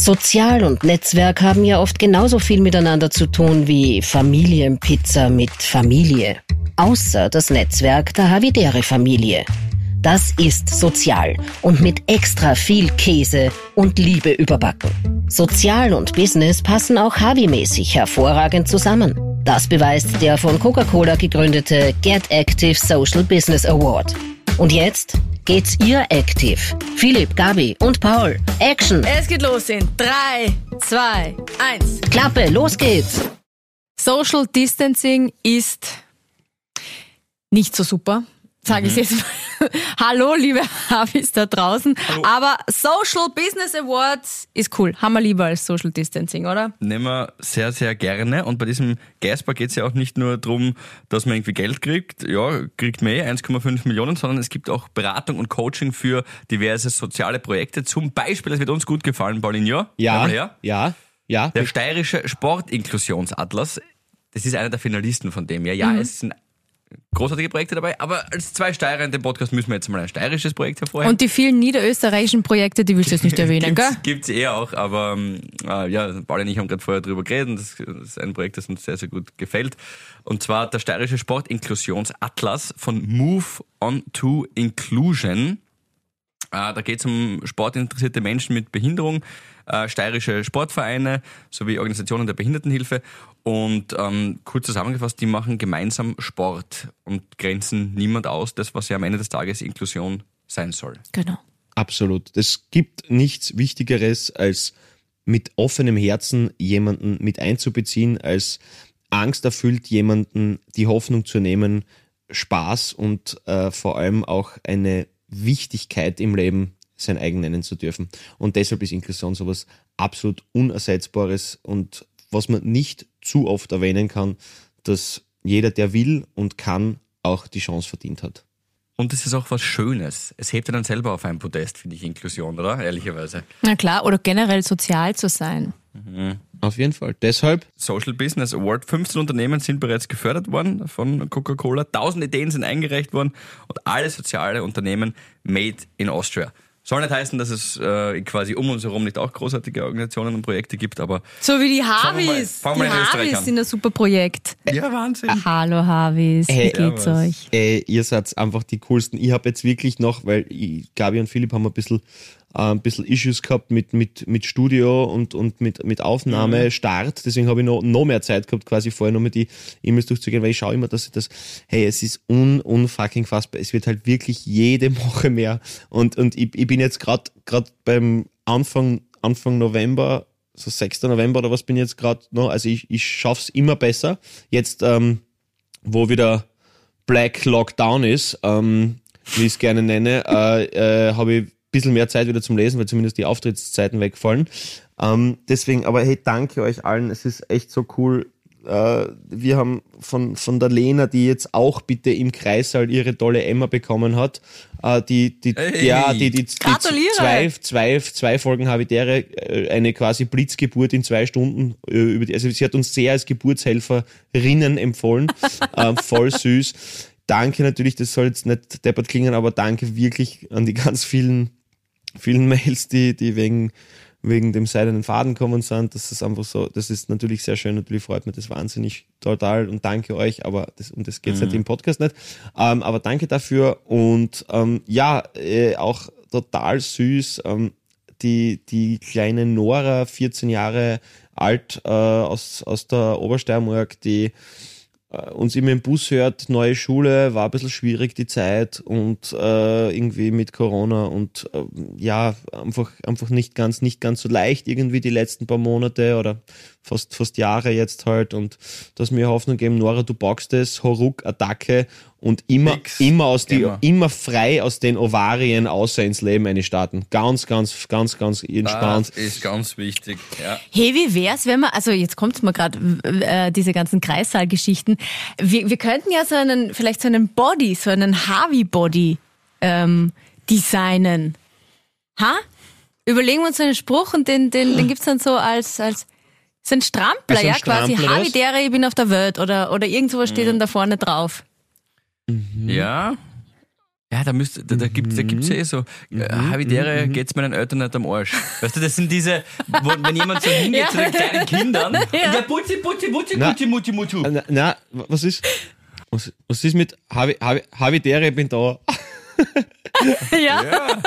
Sozial und Netzwerk haben ja oft genauso viel miteinander zu tun wie Familienpizza mit Familie. Außer das Netzwerk der Havidere Familie. Das ist sozial und mit extra viel Käse und Liebe überbacken. Sozial und Business passen auch Havi-mäßig hervorragend zusammen. Das beweist der von Coca-Cola gegründete Get Active Social Business Award. Und jetzt geht's ihr aktiv. Philipp, Gabi und Paul. Action! Es geht los in 3, 2, 1. Klappe, los geht's! Social Distancing ist nicht so super. Sage ich jetzt mal. Hallo, liebe Havis da draußen. Hallo. Aber Social Business Awards ist cool. Haben wir lieber als Social Distancing, oder? Nehmen wir sehr, sehr gerne. Und bei diesem Gasper geht es ja auch nicht nur darum, dass man irgendwie Geld kriegt. Ja, kriegt man eh 1,5 Millionen, sondern es gibt auch Beratung und Coaching für diverse soziale Projekte. Zum Beispiel, das wird uns gut gefallen, Paulin, ja? Ja, ja, ja. Der steirische Sportinklusionsatlas. Das ist einer der Finalisten von dem. Ja, ja, es sind großartige Projekte dabei, aber als zwei Steirer in dem Podcast müssen wir jetzt mal ein steirisches Projekt hervorheben. Und die vielen niederösterreichischen Projekte, die willst du jetzt nicht erwähnen, gell? Gibt's, gibt's eh auch, aber ähm, äh, ja, Paul und ich haben gerade vorher drüber geredet das ist ein Projekt, das uns sehr, sehr gut gefällt. Und zwar der steirische Sportinklusionsatlas von Move on to Inclusion. Äh, da geht es um sportinteressierte Menschen mit Behinderung, äh, steirische Sportvereine sowie Organisationen der Behindertenhilfe. Und ähm, kurz zusammengefasst, die machen gemeinsam Sport und grenzen niemand aus, das, was ja am Ende des Tages Inklusion sein soll. Genau. Absolut. Es gibt nichts Wichtigeres, als mit offenem Herzen jemanden mit einzubeziehen, als angsterfüllt jemanden die Hoffnung zu nehmen, Spaß und äh, vor allem auch eine Wichtigkeit im Leben sein eigen nennen zu dürfen. Und deshalb ist Inklusion sowas absolut Unersetzbares und was man nicht zu oft erwähnen kann, dass jeder, der will und kann, auch die Chance verdient hat. Und es ist auch was Schönes. Es hebt ja dann selber auf ein Podest, finde ich, Inklusion, oder? Ehrlicherweise. Na klar, oder generell sozial zu sein. Auf jeden Fall. Deshalb Social Business Award. 15 Unternehmen sind bereits gefördert worden von Coca-Cola. 1000 Ideen sind eingereicht worden und alle soziale Unternehmen made in Austria. Soll nicht heißen, dass es äh, quasi um uns herum nicht auch großartige Organisationen und Projekte gibt, aber So wie die Fangen wir mal- Havis. Die Havis an. sind ein super Projekt. ja, Wahnsinn. Hallo Havis, wie Hey, geht's servus. euch? Ey, ihr seid einfach die coolsten. Ich habe jetzt wirklich noch, weil ich, Gabi und Philipp haben ein bisschen, äh, ein bisschen Issues gehabt mit, mit, mit Studio und, und mit, mit Aufnahme, Start. Deswegen habe ich noch, noch mehr Zeit gehabt, quasi vorher noch mit die E-Mails durchzugehen, weil ich schaue immer, dass ich das, hey, es ist un, unfucking fassbar. Es wird halt wirklich jede Woche mehr. Und, und ich, ich bin jetzt gerade gerade beim Anfang, Anfang November, so 6. November oder was bin ich jetzt gerade noch, also ich, ich schaff's immer besser. Jetzt, ähm, wo wieder Black Lockdown ist, ähm, wie ich es gerne nenne, äh, äh, habe ich bisschen mehr Zeit wieder zum Lesen, weil zumindest die Auftrittszeiten wegfallen. Ähm, deswegen, aber hey, danke euch allen. Es ist echt so cool. Äh, wir haben von, von der Lena, die jetzt auch bitte im Kreissaal ihre tolle Emma bekommen hat, äh, die, die, Hey. ja, die, die, die Gratuliere. zwei, zwei, zwei Folgen Habitäre, äh, eine quasi Blitzgeburt in zwei Stunden. äh, Über die, also sie hat uns sehr als Geburtshelferinnen empfohlen. ähm, voll süß. Danke natürlich, das soll jetzt nicht deppert klingen, aber danke wirklich an die ganz vielen, vielen Mails, die, die wegen, wegen dem seidenen Faden kommen sind. Das ist einfach so, das ist natürlich sehr schön, natürlich freut mich das wahnsinnig total und danke euch, aber das, um das geht's nicht im Podcast nicht. Ähm, aber danke dafür und ähm, ja, äh, auch total süß. Ähm, die, die kleine Nora, 14 Jahre alt, äh, aus, aus der Obersteiermark, die uns immer im Bus hört, neue Schule, war ein bisschen schwierig die Zeit und äh, irgendwie mit Corona und äh, ja, einfach, einfach nicht ganz, nicht ganz so leicht irgendwie die letzten paar Monate oder fast, fast Jahre jetzt halt und dass mir Hoffnung geben, Nora, du boxst es, Horuk, Attacke und immer, Nix. immer aus die, Immer. immer frei aus den Ovarien außer ins Leben eine starten. Ganz, ganz, ganz, ganz entspannt. Das ist ganz wichtig. Ja. Hey, wie wär's, wenn wir, also jetzt kommt's mir gerade, äh, diese ganzen Kreissaalgeschichten. Wir, wir könnten ja so einen, vielleicht so einen Body, so einen Harvey-Body ähm, designen. Ha? Überlegen wir uns so einen Spruch und den, den, den gibt's dann so als, als ein Strampler, Also ein ja, quasi. Strampler, Harvey was? Dere, ich bin auf der Welt oder, oder irgend sowas Mhm. steht dann da vorne drauf. ja. Ja, da müsste, da, da gibt's, da gibt's ja eh so, Mhm. äh, Havidere geht's meinen Eltern nicht am Arsch. Weißt du, das sind diese, wo, wenn jemand so hingeht Ja. zu den kleinen Kindern, Ja. ja, putzi, putzi, putzi, Na. putzi, mutti, mutti. Äh, Na, na was ist, was, was ist mit Havi, Havi, Havidere, bin da? ja? Ja,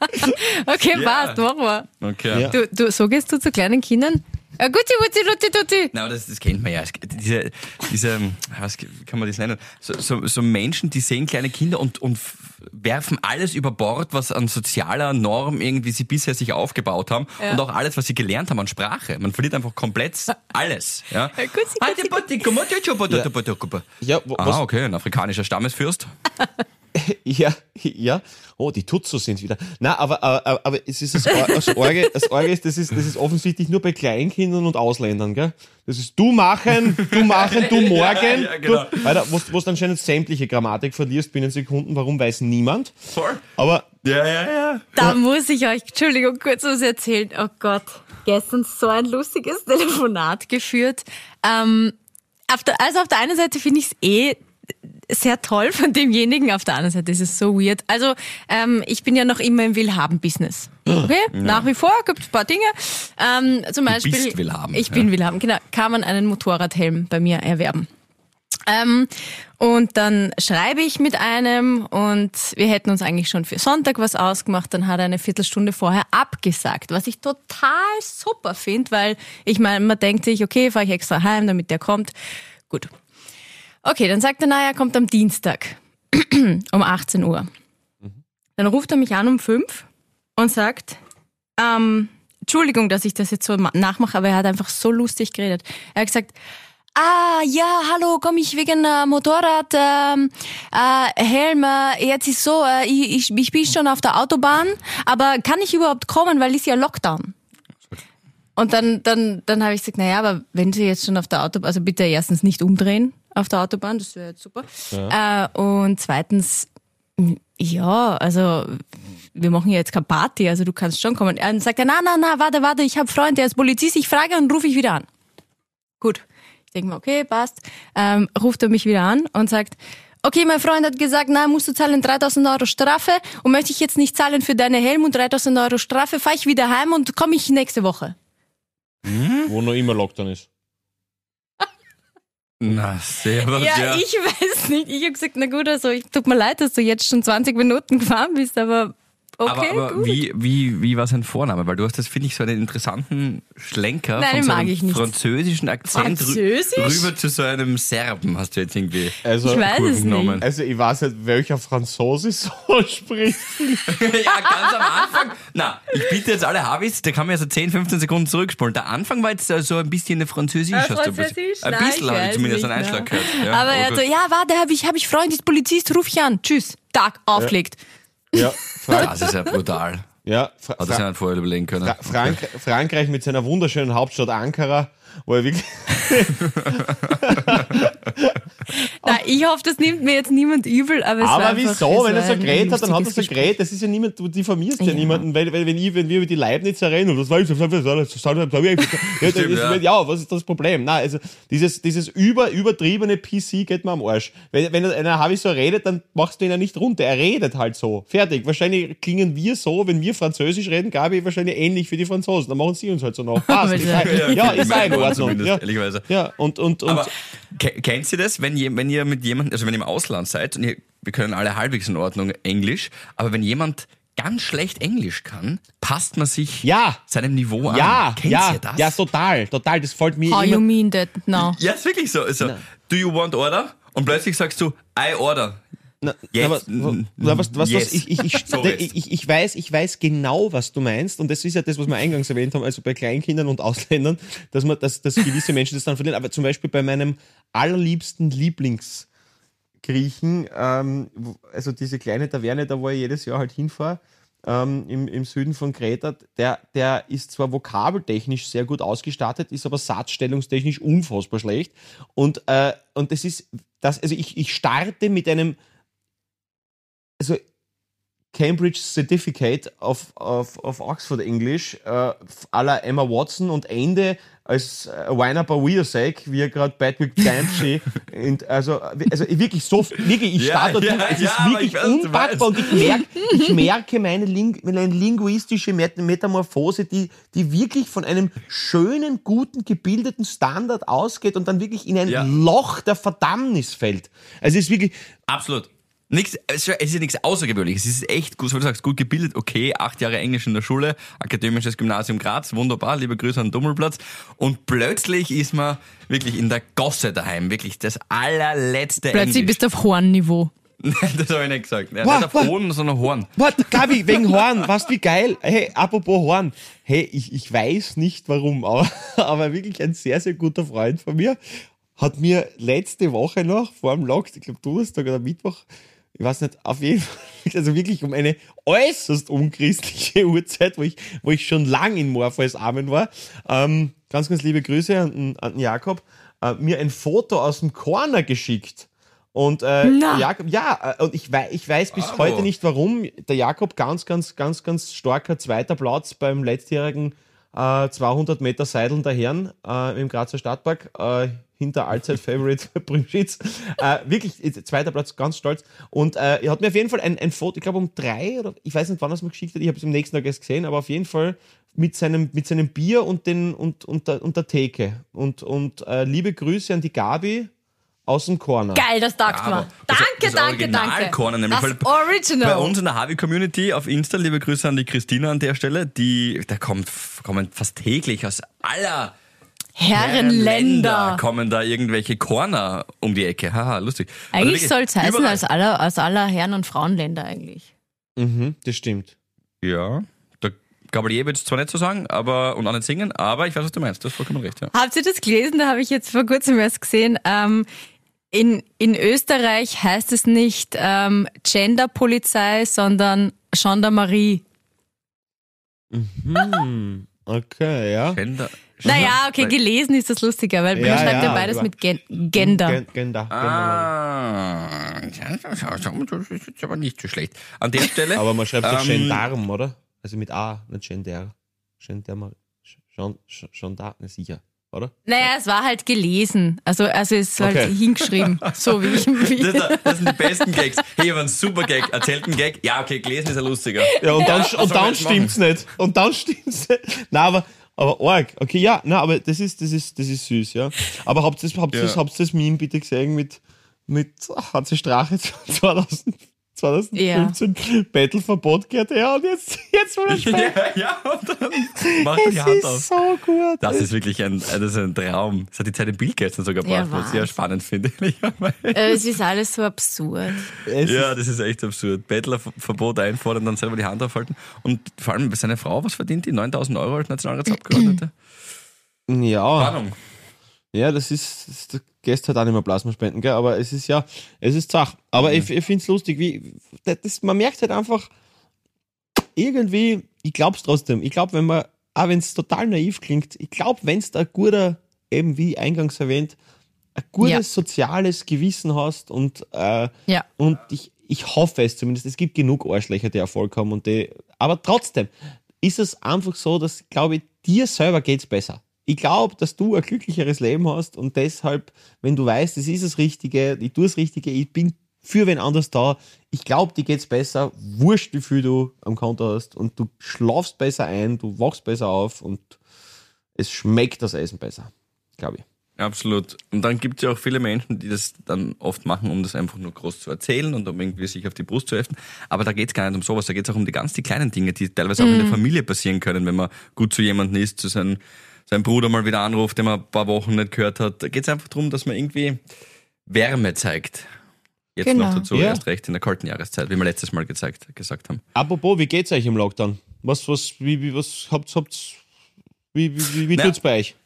Okay, Ja. passt, machen wir. okay. Ja. Du, du, so gehst du zu kleinen Kindern? Äh, guti, guti, luti, tuti. Na, aber das, das kennt man ja. Diese, diese, was kann man das nennen? So, so, so Menschen, die sehen kleine Kinder und, und werfen alles über Bord, was an sozialer Norm irgendwie sie bisher sich aufgebaut haben Ja. und auch alles, was sie gelernt haben an Sprache. Man verliert einfach komplett alles. Ja. Ja. Ja, was- Ah, okay, ein afrikanischer Stammesfürst. Ja, ja. Oh, die Tutsus sind wieder. Na, aber, aber, aber es ist das, das Orge, das Orge ist, das ist, das ist offensichtlich nur bei Kleinkindern und Ausländern, gell? Das ist du machen, du machen, du morgen. Ja, ja, genau. du, Alter, wo wo du anscheinend sämtliche Grammatik verlierst binnen Sekunden, warum weiß niemand. Voll. Aber Ja, ja, ja. Da muss ich euch, Entschuldigung, kurz was erzählen. Oh Gott, gestern so ein lustiges Telefonat geführt. Ähm, auf der, also auf der einen Seite finde ich es eh sehr toll von demjenigen, auf der anderen Seite ist es so weird. Also ähm, ich bin ja noch immer im Willhaben-Business. Okay, nach wie vor gibt es ein paar Dinge. Ähm, zum Beispiel, bist Willhaben, Ich bin ja. Willhaben, genau. Kann man einen Motorradhelm bei mir erwerben. Ähm, und dann schreibe ich mit einem und wir hätten uns eigentlich schon für Sonntag was ausgemacht. Dann hat er eine Viertelstunde vorher abgesagt, was ich total super finde, weil ich meine, man denkt sich, okay, fahre ich extra heim, damit der kommt. Gut. Okay, dann sagt er, naja, er kommt am Dienstag um 18 Uhr. Dann ruft er mich an um 5 und sagt, ähm, Entschuldigung, dass ich das jetzt so ma- nachmache, aber er hat einfach so lustig geredet. Er hat gesagt, Ah, ja, hallo, komm ich wegen äh, Motorrad, ähm, äh, Helm, äh, jetzt ist so, äh, ich, ich, ich bin schon auf der Autobahn, aber kann ich überhaupt kommen, weil ist ja Lockdown. Und dann, dann, dann habe ich gesagt, naja, aber wenn Sie jetzt schon auf der Autobahn, also bitte erstens nicht umdrehen auf der Autobahn, das wäre jetzt super. Äh, und zweitens, ja, also wir machen ja jetzt keine Party, also du kannst schon kommen. Dann sagt er, na, na, na, warte, warte, ich habe Freund, der ist Polizist, ich frage und rufe ich wieder an. Gut. Ich denke mir, okay, passt. Ähm, ruft er mich wieder an und sagt, okay, mein Freund hat gesagt, na, musst du zahlen 3000 Euro Strafe und möchte ich jetzt nicht zahlen für deine Helm und 3000 Euro Strafe, fahre ich wieder heim und komme ich nächste Woche. wo noch immer Lockdown ist. Na, servus, Ja, ja. ich weiß nicht. Ich habe gesagt, na gut, also ich tut mir leid, dass du jetzt schon 20 Minuten gefahren bist, aber okay, aber aber gut. wie, wie, wie war sein Vorname? Weil du hast das, finde ich, so einen interessanten Schlenker Nein, von den so mag einem ich nicht. französischen Akzent Französisch? rüber zu so einem Serben hast du jetzt irgendwie Also, Ich weiß es genommen. nicht. also ich weiß nicht, welcher Franzose so spricht. ja, ganz am Anfang. Na, ich bitte jetzt alle Habis, da kann man ja so 10, 15 Sekunden zurückspulen. Der Anfang war jetzt äh, so ein bisschen eine Französisch. Hast du ein bisschen- Französisch? Ein Nein, bisschen ich habe ich zumindest einen Einschlag gehört. Ja, aber oh er hat so, gut. ja, warte, hab ich, hab ich Freund, ist Polizist, ruf ich an. Tschüss. Tag, aufgelegt. Ja, Frank Das ist ja brutal. ja Fra Hat Fra nicht vorher überlegen können. Fra Frank Frankreich mit seiner wunderschönen Hauptstadt Ankara, wo er wirklich Na, ich hoffe, das nimmt mir jetzt niemand übel, aber es Aber wieso? es Wenn er so geredet hat, dann hat er so geredet. Das ist ja niemand, du diffamierst ja, Ja. niemanden, weil, weil wenn, ich, wenn wir über die Leibnizer reden, und das weiß ich, ja, ja. ja, was ist das Problem? Nein, also dieses, dieses über, übertriebene PC geht mir am Arsch. Wenn, wenn einer Havi so redet, dann machst du ihn ja nicht runter. Er redet halt so. Fertig. Wahrscheinlich klingen wir so, wenn wir Französisch reden, Gabi, wahrscheinlich ähnlich wie die Franzosen. Dann machen sie uns halt so nach. Passt. Ja, ja, ist auch in Ordnung. Ja, ja und, und, und Aber ke- kennt ihr das, wenn wenn ihr mit jemandem, also wenn ihr im Ausland seid und ihr, wir können alle halbwegs in Ordnung Englisch, aber wenn jemand ganz schlecht Englisch kann, passt man sich Ja. seinem Niveau an. ja, Kennt ja, ihr das? ja, total, total. Das fällt mir How you immer mean that now? Ja, ist wirklich so. Also, do you want order? Und plötzlich sagst du, I order. Na, Jetzt. aber, na, was, was, Yes. was, ich, ich, ich, So ich, ich, weiß, ich weiß genau, was du meinst. Und das ist ja das, was wir eingangs erwähnt haben, also bei Kleinkindern und Ausländern, dass man, dass, dass gewisse Menschen das dann verlieren. Aber zum Beispiel bei meinem allerliebsten Lieblingsgriechen, ähm, also diese kleine Taverne, da wo ich jedes Jahr halt hinfahre, ähm, im, im Süden von Kreta, der, der ist zwar vokabeltechnisch sehr gut ausgestattet, ist aber satzstellungstechnisch unfassbar schlecht. Und, äh, und das ist, das, also ich, ich starte mit einem, also Cambridge Certificate auf, auf, auf Oxford English äh, à la Emma Watson und Ende als äh, Wine Up a Weir Sake, wie er gerade Patrick Dempsey. und also, also wirklich so, wirklich, ich Ja, starte ja, ja, es ist wirklich weiß, unpackbar und ich merke, ich merke meine, Ling meine linguistische Met Metamorphose, die, die wirklich von einem schönen, guten, gebildeten Standard ausgeht und dann wirklich in ein. Loch der Verdammnis fällt. Also es ist wirklich, Absolut. Nichts, es ist es ist ja nichts Außergewöhnliches. Es ist echt gut, so wie du sagst, gut gebildet, okay, acht Jahre Englisch in der Schule, Akademisches Gymnasium Graz, wunderbar, liebe Grüße an Dummelplatz. Und plötzlich ist man wirklich in der Gosse daheim, wirklich das allerletzte Plötzlich Englisch. bist du auf Hornniveau. das habe ich nicht gesagt. Ja, Wow, nicht auf. Ohren, sondern Horn. Warte, Gabi, wegen Horn, weißt du, wie geil? Hey, apropos Horn. Hey, ich, ich weiß nicht warum, aber, aber wirklich ein sehr, sehr guter Freund von mir hat mir letzte Woche noch vor dem Lock, ich glaube Donnerstag oder Mittwoch, ich weiß nicht, auf jeden Fall, also wirklich um eine äußerst unchristliche Uhrzeit, wo ich, wo ich schon lang in Morpheus Armen war, ähm, ganz, ganz liebe Grüße an, den- an den Jakob, äh, mir ein Foto aus dem Corner geschickt. Und äh. Jakob, ja, äh, und ich, wei ich weiß bis Bravo. heute nicht warum. Der Jakob ganz, ganz, ganz, ganz starker zweiter Platz beim letztjährigen äh, 200 Meter Seideln der Herren äh, im Grazer Stadtpark. Äh, hinter Allzeit-Favorite Primschitz. Äh, wirklich, zweiter Platz, ganz stolz. Und äh, er hat mir auf jeden Fall ein, ein Foto, ich glaube um drei oder ich weiß nicht, wann er es mir geschickt hat, ich habe es am nächsten Tag erst gesehen, aber auf jeden Fall mit seinem, mit seinem Bier und, den, und, und, der, und der Theke. Und, und äh, liebe Grüße an die Gabi aus dem Corner. Geil, das taugt Aber mir. das- Danke, das danke, Original danke. Corner nämlich, das Original. Bei uns in der Harvey-Community auf Insta, liebe Grüße an die Christina an der Stelle, die, da kommt, kommen fast täglich aus aller Herrenländer. kommen da irgendwelche Corner um die Ecke. Haha, lustig. Eigentlich soll es heißen, aus aller, aus aller Herren- und Frauenländer eigentlich. Mhm, das stimmt. Ja, der Gabalier wird es zwar nicht so sagen, aber, und auch nicht singen, aber ich weiß, was du meinst. Du hast vollkommen recht, ja. Habt ihr das gelesen? Da habe ich jetzt vor kurzem erst gesehen. Ähm, in, in Österreich heißt es nicht ähm, Genderpolizei, sondern Gendarmerie. Hm, okay, ja. Gender. Naja, okay, gelesen ist das lustiger, weil Ja, man schreibt ja, ja, beides mit Gen Gender. Gen Gender. Ah, das ist jetzt aber nicht so schlecht. An der Stelle. Aber man schreibt doch Ähm, Gendarm, oder? Also mit A, nicht Gender. Gendarm. Gen- Gen- Gendarm, sicher, oder? Naja, es war halt gelesen. Also, also es ist halt Okay. hingeschrieben. So wie ich. Wie Das, das sind die besten Gags. Hey, habe einen super Gag. Erzählt einen Gag. Ja, okay, gelesen ist ja lustiger. Ja, und dann, was und dann stimmt's nicht. Und dann stimmt's nicht. Nein, aber, aber arg. Okay, ja, na, aber das ist, das ist, das ist süß, ja. Aber habt ihr das, habt ihr das, Ja. habt ihr das Meme bitte gesehen mit, mit HC Strache 2000, 2015 Battleverbot gehört er und jetzt, jetzt will er sprechen. Ja, ja, und dann macht er die Hand ist auf. so gut. Das ist wirklich ein, das ist ein Traum. Das hat die Zeit im Bild gestern sogar Ja, gebracht, was ich sehr spannend finde. äh, es ist alles so absurd. Es Ja, das ist echt absurd. Bettlerverbot einfordern, dann selber die Hand aufhalten. Und vor allem seine Frau, was verdient die? 9000 Euro als Nationalratsabgeordnete? ja. Ahnung. Ja, das ist, das der Gäste hat auch nicht mehr Plasma spenden, gell? aber es ist ja, es ist Zach. Aber ich, ich finde es lustig, wie, das, man merkt halt einfach, irgendwie, ich glaub's trotzdem. Ich glaube, wenn man, auch wenn es total naiv klingt, ich glaube, wenn es da guter, eben wie eingangs erwähnt, ein gutes Ja. soziales Gewissen hast und, äh, Ja. und ich, ich hoffe es zumindest, es gibt genug Arschlöcher, die Erfolg haben und die, aber trotzdem ist es einfach so, dass, glaube ich, dir selber geht's besser. Ich glaube, dass du ein glücklicheres Leben hast und deshalb, wenn du weißt, es ist das Richtige, ich tue das Richtige, ich bin für wen anders da, ich glaube, dir geht's besser, wurscht, wie viel du am Konto hast und du schlafst besser ein, du wachst besser auf und es schmeckt das Essen besser, glaube ich. Absolut. Und dann gibt es ja auch viele Menschen, die das dann oft machen, um das einfach nur groß zu erzählen und um irgendwie sich auf die Brust zu heften. Aber da geht es gar nicht um sowas, da geht es auch um die ganz die kleinen Dinge, die teilweise auch in der Familie passieren können, wenn man gut zu jemandem ist, zu seinem, seinem Bruder mal wieder anruft, den man ein paar Wochen nicht gehört hat. Da geht es einfach darum, dass man irgendwie Wärme zeigt. Jetzt Genau. noch dazu, Ja. erst recht in der kalten Jahreszeit, wie wir letztes Mal gezeigt, gesagt haben. Apropos, wie geht's euch im Lockdown? Was, was, wie, wie, was habt, habt, wie, wie, wie, wie Na, tut's bei euch?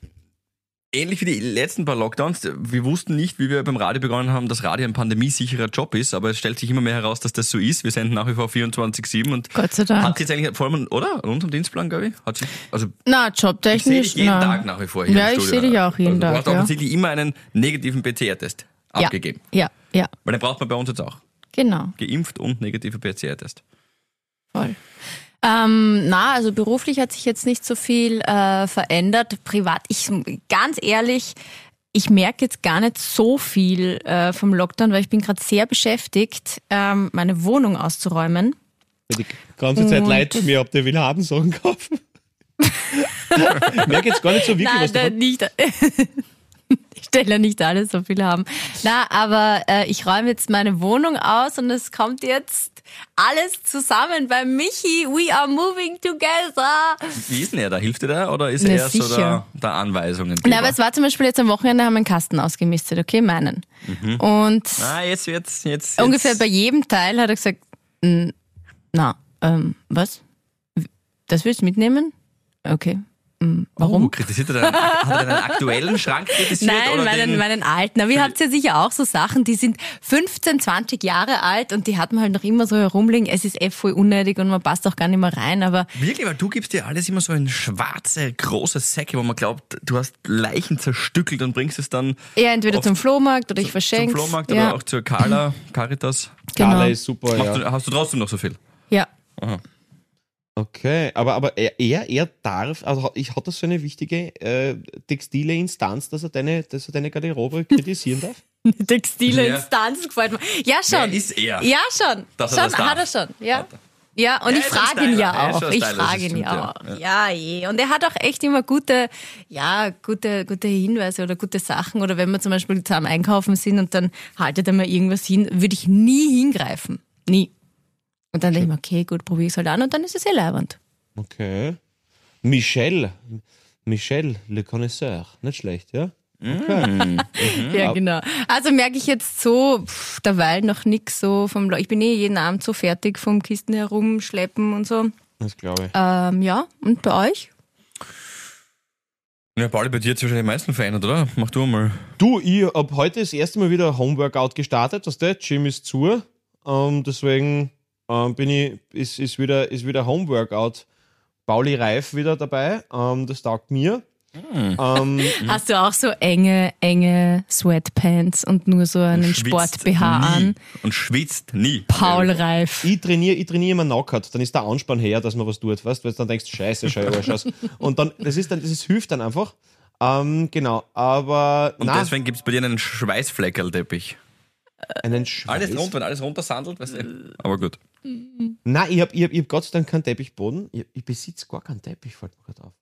Ähnlich wie die letzten paar Lockdowns. Wir wussten nicht, wie wir beim Radio begonnen haben, dass Radio ein pandemiesicherer Job ist, aber es stellt sich immer mehr heraus, dass das so ist. Wir senden nach wie vor 24-7 und Gott sei Dank. hat jetzt eigentlich vor allem, oder? An unserem Dienstplan, glaube ich? Hat sich, also, Na, ich sehe jobtechnisch. dich jeden na. Tag nach wie vor hier Ja, im ich sehe dich auch jeden also, Tag, Du hast ja. offensichtlich immer einen negativen PCR-Test ja. abgegeben. Ja, ja, Weil den braucht man bei uns jetzt auch. genau. Geimpft und negativer PCR-Test. Voll. Ähm, na, also beruflich hat sich jetzt nicht so viel äh, verändert. Privat, ich ganz ehrlich, ich merke jetzt gar nicht so viel äh, vom Lockdown, weil ich bin gerade sehr beschäftigt, ähm, meine Wohnung auszuräumen. Die ganze Zeit Und leid das- mir, ob der will Habensachen kaufen. ich merke jetzt gar nicht so wirklich Nein, was da davon. nicht. Ich stelle ja nicht alle so viel haben. Na, aber äh, ich räume jetzt meine Wohnung aus und es kommt jetzt alles zusammen bei Michi. We are moving together. Wie ist denn er da? Hilft dir da oder ist Na, er so sicher. der, der Anweisungen? Na, aber es war zum Beispiel jetzt am Wochenende, haben wir einen Kasten ausgemistet, okay, meinen. Und ah, jetzt, jetzt, jetzt. ungefähr jetzt. bei jedem Teil hat er gesagt, "N- na, ähm, was? Das willst du mitnehmen? Okay. Hm, Warum? Oh, kritisiert er deinen, hat er aktuellen Schrank kritisiert? Nein, oder meinen, den, meinen alten. Aber ihr habt ja sicher auch so Sachen, die sind 15, 20 Jahre alt und die hat man halt noch immer so herumliegen. Es ist eh voll unnötig und man passt auch gar nicht mehr rein, aber Wirklich, weil du gibst dir alles immer so in schwarze, große Säcke, wo man glaubt, du hast Leichen zerstückelt und bringst es dann eher entweder zum Flohmarkt oder ich zum verschenke Flohmarkt ja, oder auch zur Carla, Caritas. genau. Carla ist super, Hast, ja. du, hast du trotzdem noch so viel? Ja. Okay, aber, aber er, er, darf, also hat- ich, hat das so eine wichtige äh, textile Instanz, dass er deine, dass er deine Garderobe kritisieren darf? Eine textile Ja. Instanz gefällt mir. Ja, schon. Wer ist er? Ja, schon. Dass er schon hat er schon. Ja. Er. Ja, und Ja, ich frage ihn ja auch. Ich frage ihn ja ja. auch. Ja, eh. Und er hat auch echt immer gute, ja, gute, gute Hinweise oder gute Sachen. Oder wenn wir zum Beispiel zusammen einkaufen sind und dann haltet er mir irgendwas hin, würde ich nie hingreifen. Nie. Und dann denke ich mir, okay, gut, probiere ich es halt an und dann ist es eh leibend. Okay. Michel, Michel, le connaisseur, nicht schlecht, ja? Okay. Ja, ab- genau. Also merke ich jetzt so pff, derweil noch nix so vom, Le- ich bin eh jeden Abend so fertig vom Kisten herumschleppen und so. Das glaube ich. Ähm, ja, und bei euch? Ja, Pauli, bei dir hat sich wahrscheinlich am meisten verändert, oder? Mach du mal. Du, ich habe heute das erste Mal wieder Homeworkout gestartet, weißt du, Gym ist zu. Ähm, deswegen ähm, bin ich, ist, ist wieder, ist wieder Homeworkout. Pauli Reif wieder dabei. Ähm, das taugt mir. Ähm, Hast du auch so enge, enge Sweatpants und nur so einen Sport-BH an? Und schwitzt nie. Paul Reif. ich trainiere ich trainiere immer Knockert, dann ist der Anspann her, dass man was tut, weißt du, weil du dann denkst, scheiße, schau ich Arsch aus. Und dann, das ist dann, das ist, hilft dann einfach. Ähm, genau, aber Und na, deswegen gibt es bei dir einen Schweißfleckerlteppich. einen Schweiß. Alles runter, wenn alles runtersandelt, weißt du? Aber gut. Nein, ich habe ich hab, ich hab Gott sei Dank keinen Teppichboden. Ich, ich besitze gar keinen Teppich, fällt mir gerade auf.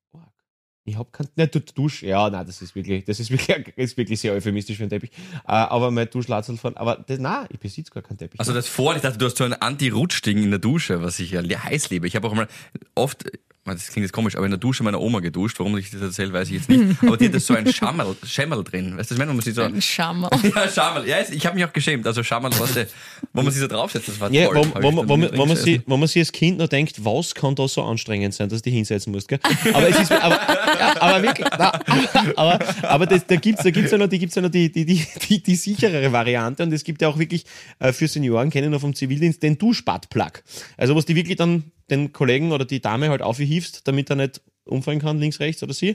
Ich habe keinen. Nein, du Dusch. Ja, nein, das ist wirklich, das ist wirklich, ist wirklich sehr euphemistisch für einen Teppich. Äh, aber mein Duschlatzel von. Aber das, nein, ich besitze gar keinen Teppich. Also das vor, ich dachte, du hast so ein Anti-Rutsch-Ding in der Dusche, was ich ja heiß liebe. Ich habe auch mal oft, das klingt jetzt komisch, aber in der Dusche meiner Oma geduscht. Warum ich das erzähle, weiß ich jetzt nicht. Aber die hat das so ein Schammerl, Schemmel drin. Weißt du, das meint man, man sich so... Ein Schammer. Ja, Schammerl. Ja, ich habe mich auch geschämt. Also Schammerl, was der, wo man sich so draufsetzt, das war ja, toll. wo, wo, wo, man- wo, man gesessen. wo man sich als Kind noch denkt, was kann da so anstrengend sein, dass du dich hinsetzen musst. Gell? Aber es ist, aber, aber wirklich, na, aber, aber das, da gibt's da gibt's ja noch, die, gibt's ja noch die, die, die, die, die sicherere Variante und es gibt ja auch wirklich äh, für Senioren, kenne ich noch vom Zivildienst, den Duschbadplug. Also was die wirklich dann den Kollegen oder die Dame halt aufhiefst, damit er nicht umfallen kann, links, rechts oder sie.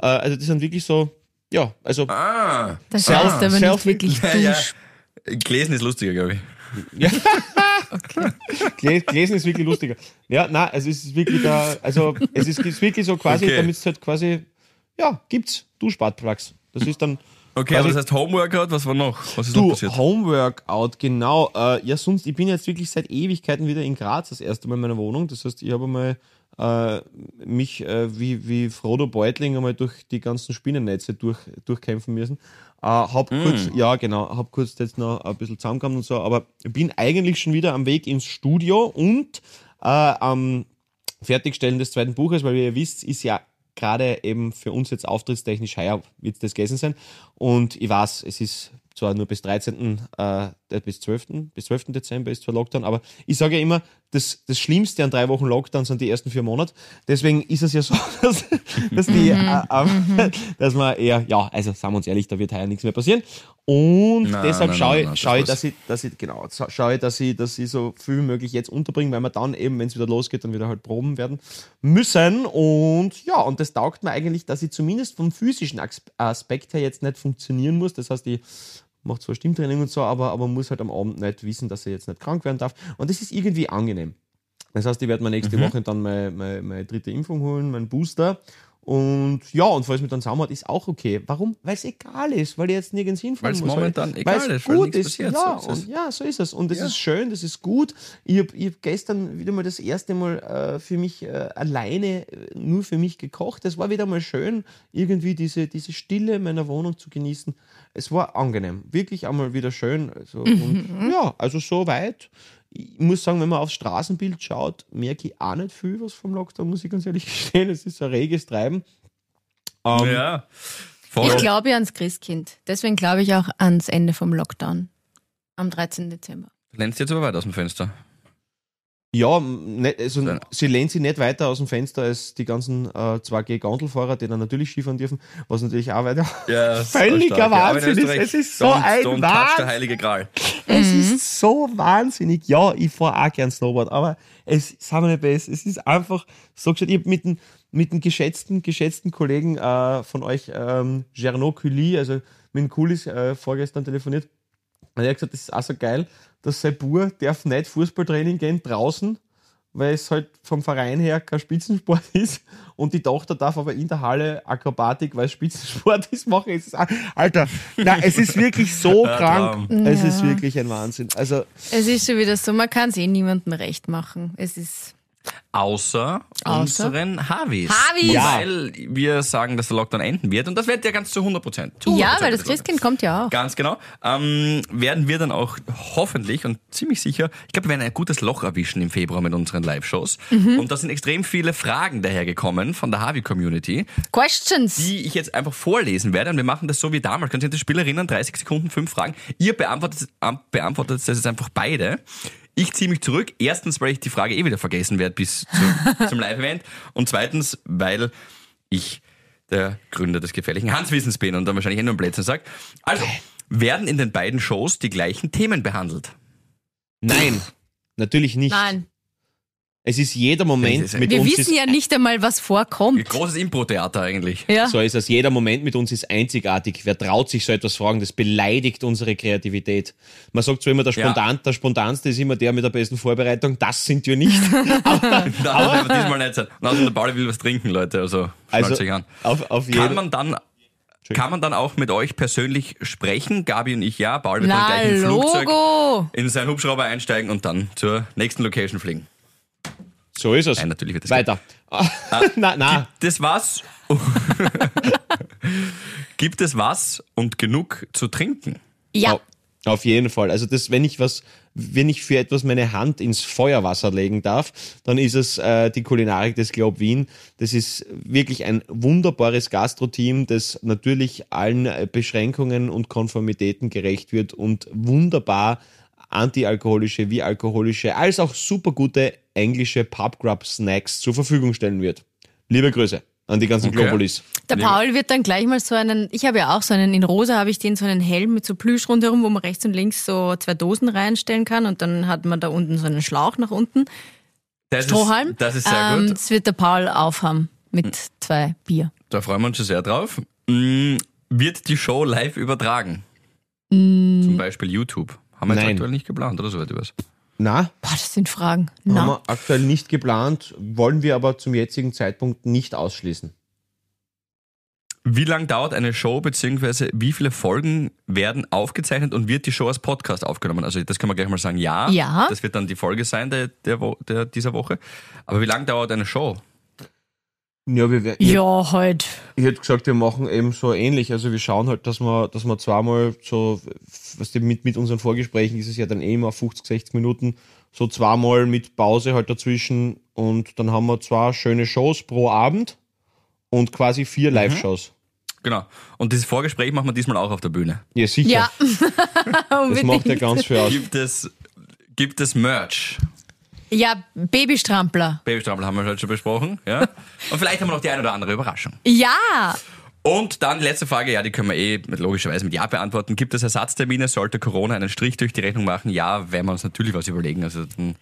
Äh, also die sind wirklich so, ja, also Ah, Das Self- heißt aber self- nicht wirklich ja, ja. Gelesen ist lustiger, glaube ich. Gläs- Gläsen ist wirklich lustiger. Ja, nein, also es ist wirklich da, also es ist, ist wirklich so quasi, Okay. damit es halt quasi, ja, gibt's Duschbadplugs. Das ist dann, Okay, Also- aber das heißt Homeworkout, was war noch? Was ist noch du, passiert? Homeworkout, genau. Äh, ja, sonst, ich bin jetzt wirklich seit Ewigkeiten wieder in Graz, das erste Mal in meiner Wohnung. Das heißt, ich habe mal äh, mich äh, wie, wie Frodo Beutling einmal durch die ganzen Spinnennetze durch, durchkämpfen müssen. Äh, hab kurz, ja genau, hab kurz jetzt noch ein bisschen zusammengekommen und so, aber bin eigentlich schon wieder am Weg ins Studio und äh, am Fertigstellen des zweiten Buches, weil wie ihr wisst, ist ja gerade eben für uns jetzt auftrittstechnisch heuer wird das gewesen sein. Und ich weiß, es ist zwar nur bis 13., äh, bis 12., bis 12. Dezember ist zwar Lockdown, aber ich sage ja immer, das, das Schlimmste an drei Wochen Lockdown sind die ersten vier Monate. Deswegen ist es ja so, dass, dass, die, äh, ähm, dass man eher, ja, also sagen wir uns ehrlich, da wird heuer nichts mehr passieren. Und Nein, deshalb nein, schaue nein, schaue das dass ich, dass ich, genau, schaue ich, dass ich, dass ich so viel wie möglich jetzt unterbringen, weil wir dann eben, wenn es wieder losgeht, dann wieder halt proben werden müssen. Und ja, und das taugt mir eigentlich, dass ich zumindest vom physischen As- Aspekt her jetzt nicht funktionieren muss. Das heißt, ich mache zwar Stimmtraining und so, aber, aber muss halt am Abend nicht wissen, dass ich jetzt nicht krank werden darf. Und das ist irgendwie angenehm. Das heißt, ich werde mir nächste Woche dann meine, meine, meine dritte Impfung holen, meinen Booster. Und ja, und falls mir dann Saumert, ist auch okay. Warum? Weil es egal ist, weil ich jetzt nirgends hinfahren Weil's muss. momentan weil, egal weil's ist, weil gut ist. passiert, Ja, so ist es. und, ja, so ist es. Und es Ja. ist schön, das ist gut. Ich habe hab gestern wieder mal das erste Mal äh, für mich äh, alleine, äh, nur für mich gekocht. Es war wieder mal schön, irgendwie diese, diese Stille meiner Wohnung zu genießen. Es war angenehm. Wirklich einmal wieder schön. Also, und, ja, also so weit. Ich muss sagen, wenn man aufs Straßenbild schaut, merke ich auch nicht viel was vom Lockdown, muss ich ganz ehrlich gestehen. Es ist ein reges Treiben. Ähm, Ja. Voll. Ich glaube ja ans Christkind. Deswegen glaube ich auch ans Ende vom Lockdown. Am 13. Dezember. Du lehnst jetzt aber weit aus dem Fenster. Ja, nicht, also sie lehnt sich nicht weiter aus dem Fenster als die ganzen äh, 2G-Gondelfahrer, die dann natürlich Skifahren dürfen, was natürlich auch weiter. Ja, Völliger Wahnsinn ist- es ist so ein don't touch Wahnsinn. der heilige Gral. Es ist so wahnsinnig. Ja, ich fahre auch gern Snowboard, aber es ist wir nicht besser. Es ist einfach so gesagt, ich habe mit dem, mit dem geschätzten, geschätzten Kollegen äh, von euch, ähm, Gernot Cully, also mit dem Kulis äh, vorgestern telefoniert. Und er hat gesagt, das ist auch so geil, dass sein Bub darf nicht Fußballtraining gehen draußen, weil es halt vom Verein her kein Spitzensport ist. Und die Tochter darf aber in der Halle Akrobatik, weil es Spitzensport ist, machen. Es ist, Alter, nein, es ist wirklich so krank. Es ist wirklich ein Wahnsinn. Also, Es ist schon wieder so, man kann es eh niemandem recht machen. Es ist. Außer, Außer? unseren Harvis. Harvis! Ja. Weil wir sagen, dass der Lockdown enden wird. Und das wird ja ganz zu 100 Prozent. Ja, weil das Christkind kommt ja auch. Ganz genau. Ähm, werden wir dann auch hoffentlich und ziemlich sicher, ich glaube, wir werden ein gutes Loch erwischen im Februar mit unseren Live-Shows. Mhm. Und da sind extrem viele Fragen dahergekommen von der Harvey-Community, Questions. die ich jetzt einfach vorlesen werde. Und wir machen das so wie damals. Können Sie die Spielerinnen 30 Sekunden, fünf Fragen. Ihr beantwortet, beantwortet das jetzt einfach beide. Ich ziehe mich zurück. Erstens, weil ich die Frage eh wieder vergessen werde bis zu, zum Live-Event. Und zweitens, weil ich der Gründer des gefährlichen Hanswissens bin und dann wahrscheinlich eh nur ein Blödsinn sage. Also, werden in den beiden Shows die gleichen Themen behandelt? nein, natürlich nicht. Nein. Es ist jeder Moment ist- mit Wir uns wissen ist, ja nicht einmal, was vorkommt. Großes Impro-Theater eigentlich. Ja. so ist es. Jeder Moment mit uns ist einzigartig. Wer traut sich so etwas fragen? Das beleidigt unsere Kreativität. Man sagt zwar immer, der, Ja. Spontan, der Spontanste ist immer der mit der besten Vorbereitung. Das sind wir nicht. Das wird aber diesmal nicht sein. Und außerdem, der Pauli will was trinken, Leute. Also, Also, also sich an. auf, auf Kann jeden man dann kann man dann auch mit euch persönlich sprechen? Gabi und ich ja. Paul wird dann Na, gleich im Flugzeug in seinen Hubschrauber einsteigen und dann zur nächsten Location fliegen. So ist es. Nein, natürlich wird das Weiter. na, na. Gibt es was? Gibt es was und genug zu trinken? Ja. Au- Auf jeden Fall. Also das, wenn ich was, wenn ich für etwas meine Hand ins Feuerwasser legen darf, dann ist es äh, die Kulinarik des Glob Wien. Das ist wirklich ein wunderbares Gastro-Team, das natürlich allen äh, Beschränkungen und Konformitäten gerecht wird und wunderbar antialkoholische wie alkoholische, als auch super gute englische Pub Grub Snacks zur Verfügung stellen wird. Liebe Grüße an die ganzen Okay. Globulis. Der Paul wird dann gleich mal so einen, ich habe ja auch so einen, in rosa habe ich den, so einen Helm mit so Plüsch rundherum, wo man rechts und links so zwei Dosen reinstellen kann und dann hat man da unten so einen Schlauch nach unten. Das Strohhalm. Ist, das ist sehr ähm, gut. Das wird der Paul aufhaben mit zwei Bier. Da freuen wir uns schon sehr drauf. Mm, Wird die Show live übertragen? Mm. Zum Beispiel YouTube. Haben wir jetzt Nein. aktuell nicht geplant, oder soweit was? Na, Boah, das sind Fragen. Haben Na. wir aktuell nicht geplant, wollen wir aber zum jetzigen Zeitpunkt nicht ausschließen. Wie lang dauert eine Show, beziehungsweise wie viele Folgen werden aufgezeichnet und wird die Show als Podcast aufgenommen? Also das können wir gleich mal sagen, ja. Ja. Das wird dann die Folge sein der, der, der, dieser Woche. Aber wie lang dauert eine Show? Ja, wir, wir, ich, Ja, halt. ich hätte gesagt, wir machen eben so ähnlich. Also wir schauen halt, dass wir, dass wir zweimal so, was die, mit, mit unseren Vorgesprächen ist es ja dann eh immer 50, 60 Minuten, so zweimal mit Pause halt dazwischen und dann haben wir zwei schöne Shows pro Abend und quasi vier Live-Shows. Genau. Und dieses Vorgespräch machen wir diesmal auch auf der Bühne. Ja, sicher. Ja. Das macht ja ganz viel aus. Gibt es, gibt es Merch? Ja, Babystrampler. Babystrampel haben wir heute schon besprochen, ja. Und vielleicht haben wir noch die eine oder andere Überraschung. Ja. Und dann die letzte Frage, ja, die können wir eh mit, logischerweise mit Ja beantworten. Gibt es Ersatztermine? Sollte Corona einen Strich durch die Rechnung machen? Ja, werden wir uns natürlich was überlegen. Also dann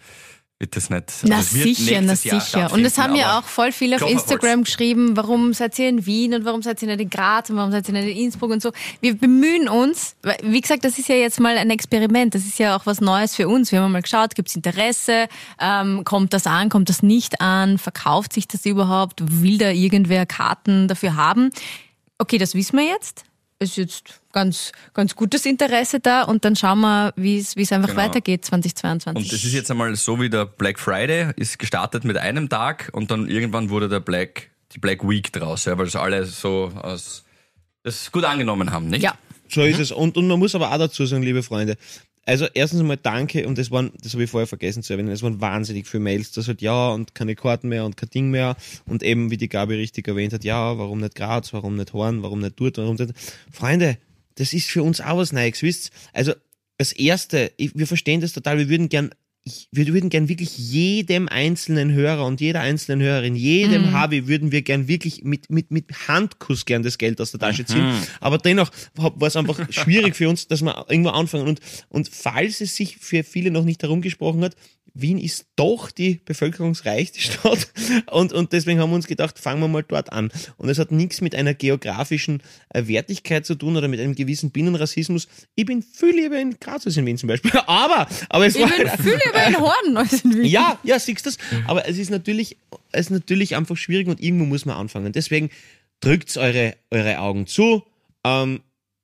wird das nicht. Na also es wird sicher, na sicher. Und es haben ja auch voll viele auf auf Holz. Instagram geschrieben, warum seid ihr in Wien und warum seid ihr nicht in Graz und warum seid ihr nicht in Innsbruck und so. Wir bemühen uns, wie gesagt, das ist ja jetzt mal ein Experiment, das ist ja auch was Neues für uns. Wir haben mal geschaut, gibt es Interesse, ähm, kommt das an, kommt das nicht an, verkauft sich das überhaupt, will da irgendwer Karten dafür haben. Okay, das wissen wir jetzt. Ist jetzt ganz, ganz gutes Interesse da und dann schauen wir, wie es wie es einfach Genau. weitergeht 2022. Und das ist jetzt einmal so wie der Black Friday, ist gestartet mit einem Tag und dann irgendwann wurde der Black, die Black Week draus, ja, weil das alle so aus, das gut angenommen haben, nicht? ja. So ist es. Und, und man muss aber auch dazu sagen, liebe Freunde, also erstens einmal danke, und das waren, das habe ich vorher vergessen zu erwähnen, es waren wahnsinnig viele Mails, das halt ja und keine Karten mehr und kein Ding mehr und eben, wie die Gabi richtig erwähnt hat, ja, warum nicht Graz, warum nicht Horn, warum nicht dort, warum nicht. Freunde, das ist für uns auch was Neues, wisst Also, das Erste, ich, wir verstehen das total, wir würden gern wir würden gern wirklich jedem einzelnen Hörer und jeder einzelnen Hörerin, jedem Hobby würden wir gern wirklich mit, mit, mit Handkuss gern das Geld aus der Tasche ziehen. Aber dennoch war es einfach schwierig für uns, dass wir irgendwo anfangen. Und, und falls es sich für viele noch nicht herumgesprochen hat, Wien ist doch die bevölkerungsreichste Stadt und, und deswegen haben wir uns gedacht, fangen wir mal dort an. Und es hat nichts mit einer geografischen äh, Wertigkeit zu tun oder mit einem gewissen Binnenrassismus. Ich bin viel lieber in Graz als in Wien zum Beispiel. Aber, aber es Ich war, bin viel lieber in Horn in ja, ja, siehst du das? Aber es ist natürlich, es ist natürlich einfach schwierig und irgendwo muss man anfangen. Deswegen drückt eure, eure Augen zu, ähm,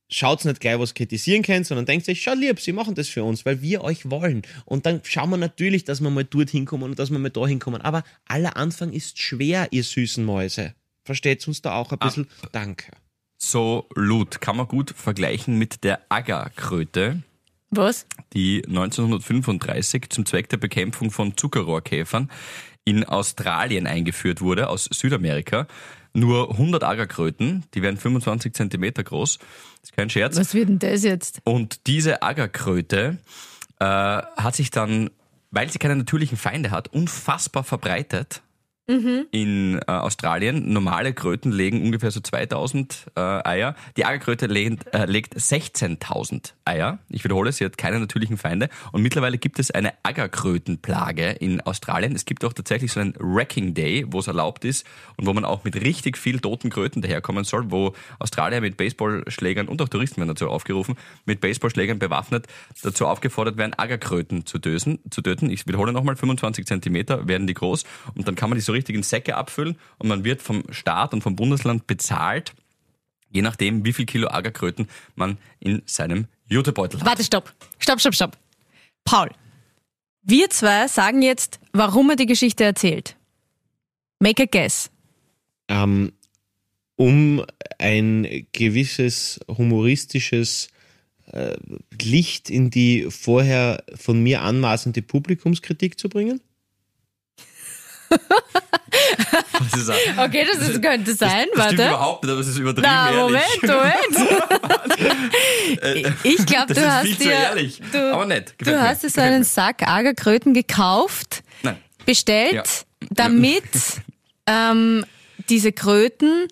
schaut nicht gleich, was kritisieren könnt, sondern denkt sich, schau lieb, sie machen das für uns, weil wir euch wollen. Und dann schauen wir natürlich, dass wir mal dort hinkommen und dass wir mal da hinkommen. Aber aller Anfang ist schwer, ihr süßen Mäuse. Versteht uns da auch ein bisschen? Danke. So Lut kann man gut vergleichen mit der Agarkröte, Was? die 1935 zum Zweck der Bekämpfung von Zuckerrohrkäfern in Australien eingeführt wurde, aus Südamerika. Nur 100 Agarkröten, die werden 25 Zentimeter groß. Das ist kein Scherz. Was wird denn das jetzt? Und diese Agarkröte äh, hat sich dann, weil sie keine natürlichen Feinde hat, unfassbar verbreitet in äh, Australien. Normale Kröten legen ungefähr so 2000 äh, Eier. Die Agerkröte legt, äh, legt 16.000 Eier. Ich wiederhole, sie hat keine natürlichen Feinde. Und mittlerweile gibt es eine Agerkrötenplage in Australien. Es gibt auch tatsächlich so einen Wrecking Day, wo es erlaubt ist und wo man auch mit richtig viel toten Kröten daherkommen soll, wo Australier mit Baseballschlägern und auch Touristen werden dazu aufgerufen, mit Baseballschlägern bewaffnet dazu aufgefordert werden, Agerkröten zu, dösen, zu töten. Ich wiederhole nochmal, 25 Zentimeter werden die groß und dann kann man die so richtig in Säcke abfüllen und man wird vom Staat und vom Bundesland bezahlt, je nachdem, wie viel Kilo Agerkröten man in seinem Jutebeutel hat. Warte, stopp. Stopp, stopp, stopp. Paul, wir zwei sagen jetzt, warum er die Geschichte erzählt. Make a guess. ähm, um ein gewisses humoristisches äh, Licht in die vorher von mir anmaßende Publikumskritik zu bringen? Das Okay, das ist, könnte sein. das stimmt Warte. überhaupt nicht, aber es ist übertrieben Na. Moment, Moment. ich glaube, Das du ist hast viel zu dir, ehrlich. du, Aber nett. du mir. hast dir so einen mir. Sack Agerkröten gekauft, Nein. bestellt, Ja. damit ähm, diese Kröten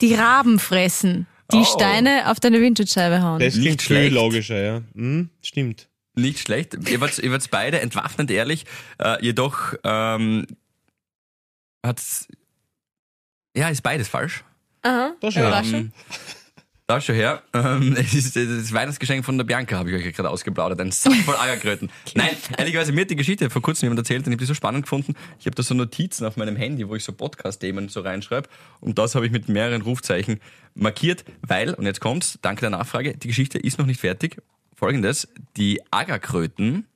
die Raben fressen, die Oh. Steine auf deine Windschutzscheibe hauen. Das klingt viel schlecht. logischer, ja. Hm, stimmt. Nicht schlecht. Ihr wart, ihr wart beide entwaffnend ehrlich. Äh, jedoch ähm, hat's ja ist beides falsch. Aha. Das schon. Überraschung. Ähm, da schon her. Ähm, es ist das Weihnachtsgeschenk von der Bianca, habe ich euch gerade ausgeplaudert. Ein Sack voll Agerkröten. Nein, ehrlicherweise, mir hat die Geschichte vor kurzem jemand erzählt und ich habe die so spannend gefunden. Ich habe da so Notizen auf meinem Handy, wo ich so Podcast-Themen so reinschreibe. Und das habe ich mit mehreren Rufzeichen markiert, weil, und jetzt kommt's, danke der Nachfrage, die Geschichte ist noch nicht fertig. Folgendes, die Agerkröten,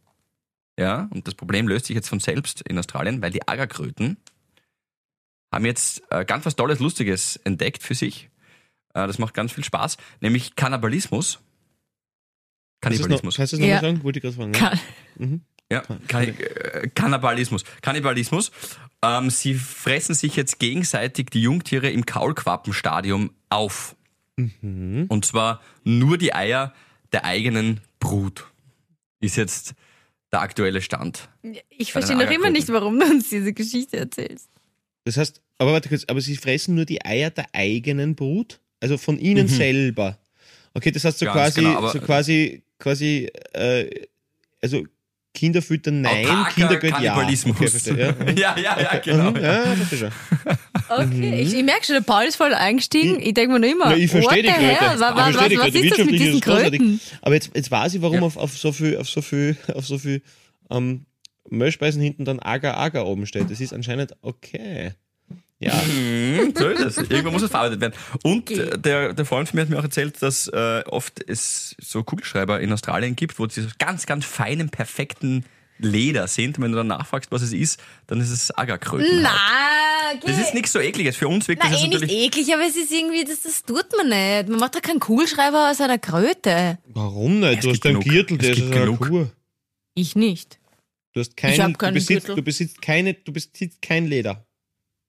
ja, und das Problem löst sich jetzt von selbst in Australien, weil die Agerkröten haben jetzt äh, ganz was Tolles, Lustiges entdeckt für sich. Äh, das macht ganz viel Spaß, nämlich Kannibalismus. Kannibalismus. kannst du es noch Ja. mal sagen? Wollte ich gerade fragen. ja. Kann- Ja, Kann, äh, Kannibalismus. Kannibalismus. Ähm, sie fressen sich jetzt gegenseitig die Jungtiere im Kaulquappenstadium auf. Mhm. Und zwar nur die Eier der eigenen Brut. Ist jetzt der aktuelle Stand. Ich verstehe noch immer nicht, warum du uns diese Geschichte erzählst. Das heißt, aber warte kurz, aber sie fressen nur die Eier der eigenen Brut? Also von ihnen selber. Okay, das heißt so Ganz quasi, genau, so quasi, quasi, äh, also Kinder füttern, nein, Autarker Kinder gehört ja. Kannibalismus. Okay, verstehe, ja. ja, ja, ja, genau. Mhm, ja. Okay, ich, ich merke schon, der Paul ist voll eingestiegen. Ich denke mir noch immer, Ja, ich verstehe die the Kröte. Was, was, verstehe was, was ist das mit diesen. Kröten? Aber jetzt, jetzt weiß ich, warum Ja. auf, auf so viel, auf so viel, auf so viel ähm, Mehlspeisen hinten dann Agar Agar oben steht. Das ist anscheinend okay. Ja. Mhm, so ist es. Irgendwo muss es verarbeitet werden. Und äh, der, der Freund von mir hat mir auch erzählt, dass äh, oft es so Kugelschreiber in Australien gibt, wo sie so ganz, ganz feinen, perfekten Leder sind. Und wenn du dann nachfragst, was es ist, dann ist es Agarkröten. Na, okay. Das ist nichts so ekliges. Für uns wirkt Na, das eh jetzt nicht natürlich. eklig, aber es ist irgendwie, das, das tut man nicht. Man macht doch keinen Kugelschreiber aus einer Kröte. Warum nicht? Es Du hast einen. Gürtel, der ist genug. Kur. Ich nicht. Du hast Ich keinen, hab du keinen besitzt, Gürtel. du besitzt keine, du besitzt kein Leder.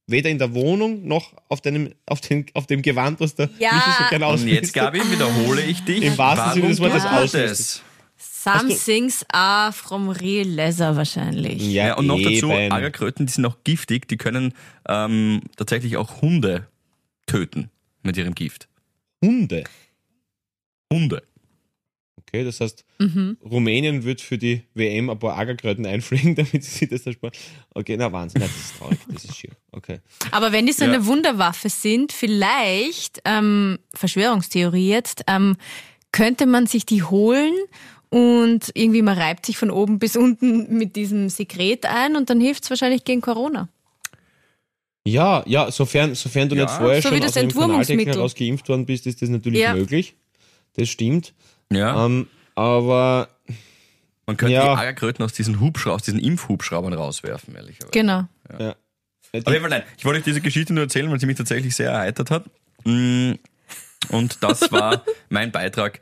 Weder in der Wohnung noch auf deinem, auf dem, auf dem Gewand, was der Ja. So gerne Und ausmistet. jetzt, Gabi, wiederhole ich dich. Im wahrsten Sinne des Warum Wortes das? Some things are from real leather wahrscheinlich. Ja, und noch dazu, eben. Agarkröten, die sind auch giftig, die können ähm, tatsächlich auch Hunde töten mit ihrem Gift. Hunde. Hunde. Okay, das heißt, Mhm. Rumänien wird für die WM ein paar Agerkröten einfliegen, damit sie sich das ersparen. Okay, na Wahnsinn, Nein, das ist traurig, das ist schier. Okay. Aber wenn die so Ja. eine Wunderwaffe sind, vielleicht, ähm, Verschwörungstheorie jetzt, ähm, könnte man sich die holen und irgendwie man reibt sich von oben bis unten mit diesem Sekret ein und dann hilft es wahrscheinlich gegen Corona. Ja, ja, sofern, sofern du Ja, nicht vorher so wie schon das aus. Kanaldeck heraus geimpft worden bist, ist das natürlich Ja. möglich. Das stimmt. Ja. Ähm, aber Man könnte Ja. die Agerkröten aus diesen Hubschraubern, aus diesen Impfhubschraubern rauswerfen, ehrlicherweise. Genau. ja. Auf jeden Fall nein. Ich wollte euch diese Geschichte nur erzählen, weil sie mich tatsächlich sehr erheitert hat. Mm, Und das war mein Beitrag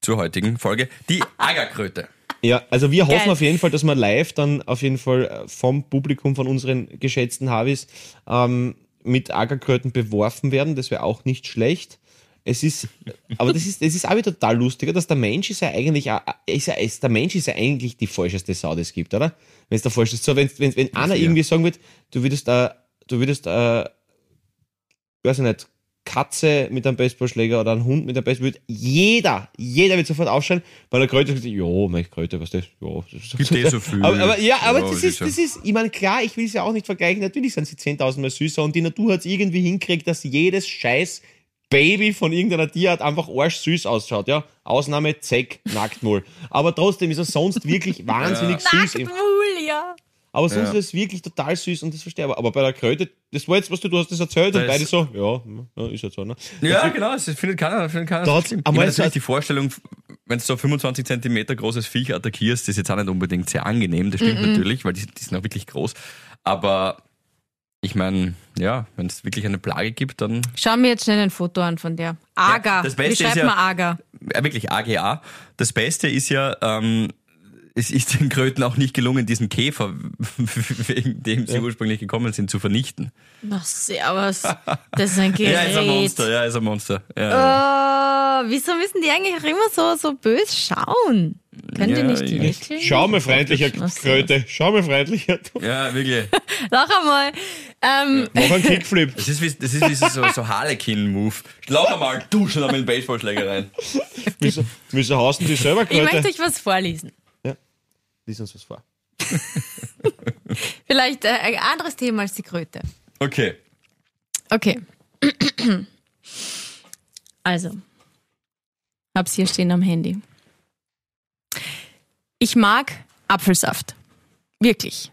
zur heutigen Folge. Die Agerkröte. Ja, also wir hoffen Geil. auf jeden Fall, dass wir live dann auf jeden Fall äh, vom Publikum von unseren geschätzten Havis ähm, mit Ackerkröten beworfen werden. Das wäre auch nicht schlecht. Es ist, aber das ist, das ist auch wieder total lustiger, dass der Mensch ist ja eigentlich, ist ja, ist, der Mensch ist ja eigentlich die falscheste Sau, die es gibt, oder? Wenn es der falscheste, so, wenn, wenn, wenn einer irgendwie sagen wird, du würdest da, du würdest, äh, weiß ich nicht, Katze mit einem Baseballschläger oder ein Hund mit einem Baseball, jeder, jeder wird sofort aufschreien, bei der Kröte sagt, ja, meine Kröte, was das, ja, das ist Gibt eh so viel. aber, aber ja, aber Ja, das ist das ist, ich meine, klar, ich will es ja auch nicht vergleichen, natürlich sind sie 10.000 Mal süßer und die Natur hat es irgendwie hinkriegt, dass jedes scheiß Baby von irgendeiner Tierart einfach arschsüß ausschaut, ja. Ausnahme Zeck, Nacktmull. Aber trotzdem ist er sonst wirklich wahnsinnig süß. Nacktmull, ja. Aber sonst Ja. ist es wirklich total süß und das verstehe ich. aber. Aber bei der Kröte, das war jetzt, was du, du hast das erzählt und Das- beide so, ja, ja, ist halt so, ne? Ja, genau, das findet keiner, findet keiner Da so so- natürlich die Vorstellung, wenn du so ein 25 Zentimeter großes Viech attackierst, ist jetzt auch nicht unbedingt sehr angenehm, das stimmt natürlich, weil die, die sind auch wirklich groß. Aber ich meine, ja, wenn es wirklich eine Plage gibt, dann Schau mir jetzt schnell ein Foto an von der. Agar. Ja, das Beste Wie schreibt ist ja- man Agar? ja, wirklich AGA. Das Beste ist ja, ähm, es ist den Kröten auch nicht gelungen, diesen Käfer, wegen dem sie ursprünglich gekommen sind, zu vernichten. Na, servus. Das ist ein Gerät. Ja, ist ein Monster, ja, ist ein Monster. Ja, ja. Wieso müssen die eigentlich auch immer so, so bös schauen? Können die Ja, nicht ich- lächeln? Schau mal freundlicher. Kröte, schau mal freundlicher. ja wirklich. Noch einmal. Ähm, Mach einen Kickflip. Das ist wie, das ist wie so, so Harlequin-Move. Schlag einmal, du schon einmal einen Baseballschläger rein. Wieso, wieso haust du die selber ich möchte Kröte? euch was vorlesen. Lies uns was vor. Vielleicht äh, ein anderes Thema als die Kröte. Okay. Okay. Also, hab's hier stehen am Handy. Ich mag Apfelsaft. Wirklich.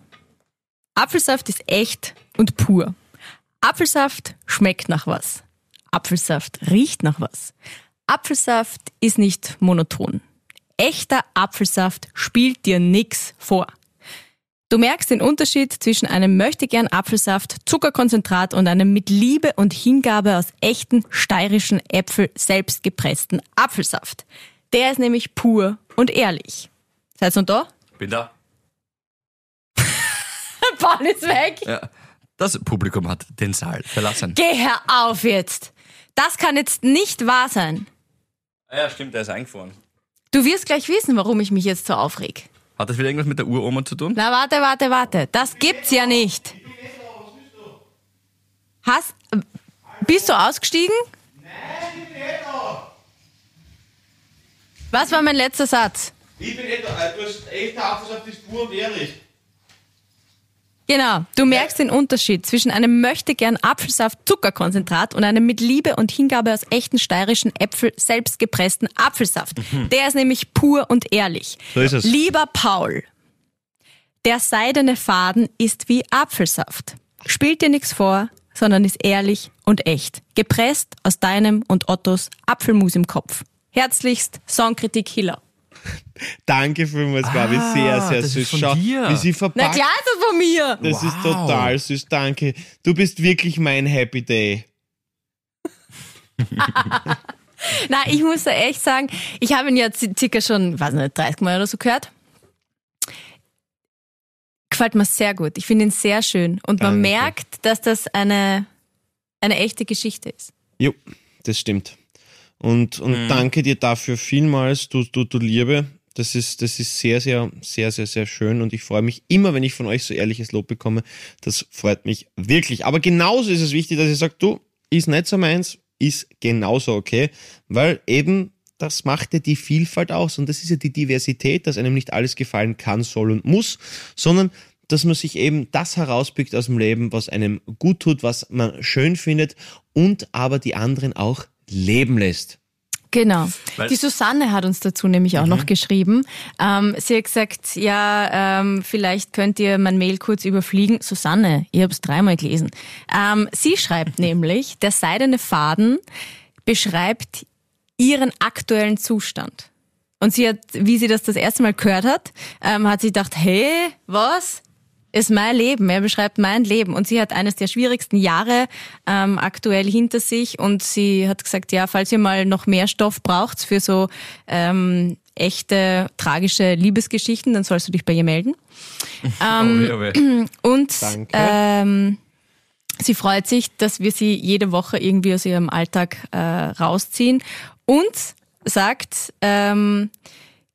Apfelsaft ist echt und pur. Apfelsaft schmeckt nach was. Apfelsaft riecht nach was. Apfelsaft ist nicht monoton. Echter Apfelsaft spielt dir nix vor. Du merkst den Unterschied zwischen einem möchtegern Apfelsaft, Zuckerkonzentrat und einem mit Liebe und Hingabe aus echten steirischen Äpfel selbst gepressten Apfelsaft. Der ist nämlich pur und ehrlich. Seid ihr da? Bin da. Paul ist weg. Ja. Das Publikum hat den Saal verlassen. Geh her auf jetzt. Das kann jetzt nicht wahr sein. Ja, stimmt, der ist eingefahren. Du wirst gleich wissen, warum ich mich jetzt so aufreg. Hat das wieder irgendwas mit der Uroma zu tun? Na, warte, warte, warte. Das gibt's ja nicht. Hast, bist du ausgestiegen? Nein, ich bin nicht da. Was war mein letzter Satz? Ich bin nicht, du hast echt auf das Pur und Erich. Genau, du merkst den Unterschied zwischen einem möchtegern Apfelsaft Zuckerkonzentrat und einem mit Liebe und Hingabe aus echten steirischen Äpfel selbst gepressten Apfelsaft. Der ist nämlich pur und ehrlich. So ist es. Lieber Paul, der seidene Faden ist wie Apfelsaft. Spielt dir nichts vor, sondern ist ehrlich und echt. Gepresst aus deinem und Ottos Apfelmus im Kopf. Herzlichst Songkritik Hiller. Danke vielmals, Gabi. Ah, Sehr, sehr das süß. ist von Schau, dir. wie sie Na verpackt. klar ist das von mir. Das ist Wow. total süß. Danke. Du bist wirklich mein Happy Day. Na, ich muss da echt sagen, ich habe ihn ja ci- circa schon, weiß nicht, 30 Mal oder so gehört. Gefällt mir sehr gut. Ich finde ihn sehr schön. Und man Danke. merkt, dass das eine, eine echte Geschichte ist. Jo, das stimmt. Und, und Mhm. danke dir dafür vielmals, du, du, du Liebe. Das ist, das ist sehr, sehr, sehr, sehr, sehr schön und ich freue mich immer, wenn ich von euch so ehrliches Lob bekomme. Das freut mich wirklich. Aber genauso ist es wichtig, dass ich sage, du, ist nicht so meins, ist genauso okay, weil eben das macht ja die Vielfalt aus und das ist ja die Diversität, dass einem nicht alles gefallen kann, soll und muss, sondern dass man sich eben das herauspickt aus dem Leben, was einem gut tut, was man schön findet und aber die anderen auch leben lässt. Genau. Weil- Die Susanne hat uns dazu nämlich auch noch geschrieben. Ähm, sie hat gesagt, ja, ähm, vielleicht könnt ihr mein Mail kurz überfliegen. Susanne, ich habe es dreimal gelesen. Ähm, sie schreibt nämlich, der seidene Faden beschreibt ihren aktuellen Zustand. Und sie hat, wie sie das das erste Mal gehört hat, ähm, hat sie gedacht, hey, was? Ist mein Leben, er beschreibt mein Leben. Und sie hat eines der schwierigsten Jahre ähm, aktuell hinter sich und sie hat gesagt, ja, falls ihr mal noch mehr Stoff braucht für so ähm, echte, tragische Liebesgeschichten, dann sollst du dich bei ihr melden. Ähm, Oh. Und ähm, sie freut sich, dass wir sie jede Woche irgendwie aus ihrem Alltag äh, rausziehen und sagt, ähm,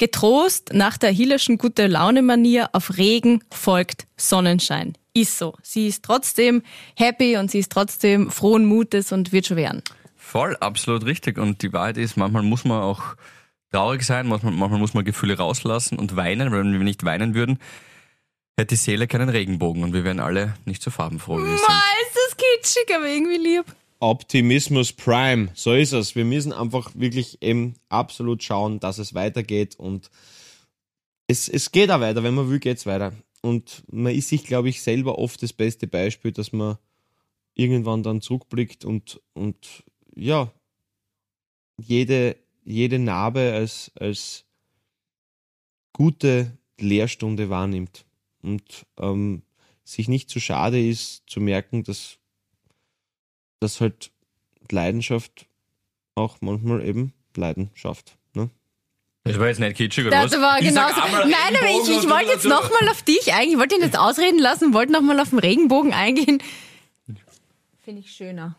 getrost nach der Hillerschen gute Laune Manier auf Regen folgt Sonnenschein. Ist so. Sie ist trotzdem happy und sie ist trotzdem frohen Mutes und wird schon werden. Voll, absolut richtig. Und die Wahrheit ist, manchmal muss man auch traurig sein, manchmal, manchmal muss man Gefühle rauslassen und weinen, weil wenn wir nicht weinen würden, hätte die Seele keinen Regenbogen und wir wären alle nicht so farbenfroh, wie wir sind. Ma, ist das kitschig, aber irgendwie lieb. Optimismus Prime, so ist es. Wir müssen einfach wirklich eben absolut schauen, dass es weitergeht und es, es geht auch weiter, wenn man will, geht's weiter. Und man ist sich, glaube ich, selber oft das beste Beispiel, dass man irgendwann dann zurückblickt und, und ja, jede, jede Narbe als, als gute Lehrstunde wahrnimmt und ähm, sich nicht zu schade ist zu merken, dass dass halt Leidenschaft auch manchmal eben Leiden schafft. Ne? Das war jetzt nicht kitschig, oder Das was? war Ich genauso. Nein, aber ich, ich wollte jetzt nochmal auf dich eingehen. Ich wollte ihn jetzt ausreden lassen, wollte nochmal auf den Regenbogen eingehen. Finde ich schöner.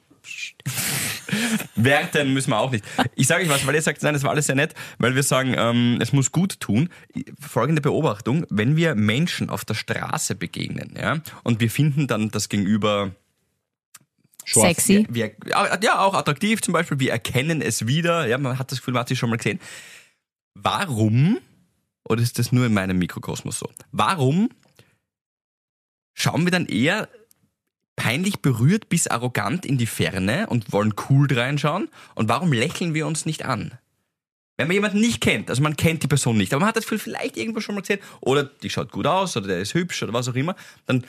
Werten müssen wir auch nicht. Ich sage euch was, weil ihr sagt, nein, das war alles sehr nett, weil wir sagen, ähm, es muss gut tun. Folgende Beobachtung, wenn wir Menschen auf der Straße begegnen, ja, und wir finden dann das Gegenüber Schwarz. Sexy. wir, ja, auch attraktiv zum Beispiel, wir erkennen es wieder, ja, man hat das Gefühl, man hat sie schon mal gesehen. Warum, oder ist das nur in meinem Mikrokosmos so, warum schauen wir dann eher peinlich berührt bis arrogant in die Ferne und wollen cool reinschauen? Und warum lächeln wir uns nicht an? Wenn man jemanden nicht kennt, also man kennt die Person nicht, aber man hat das Gefühl, vielleicht irgendwo schon mal gesehen, oder die schaut gut aus, oder der ist hübsch, oder was auch immer, dann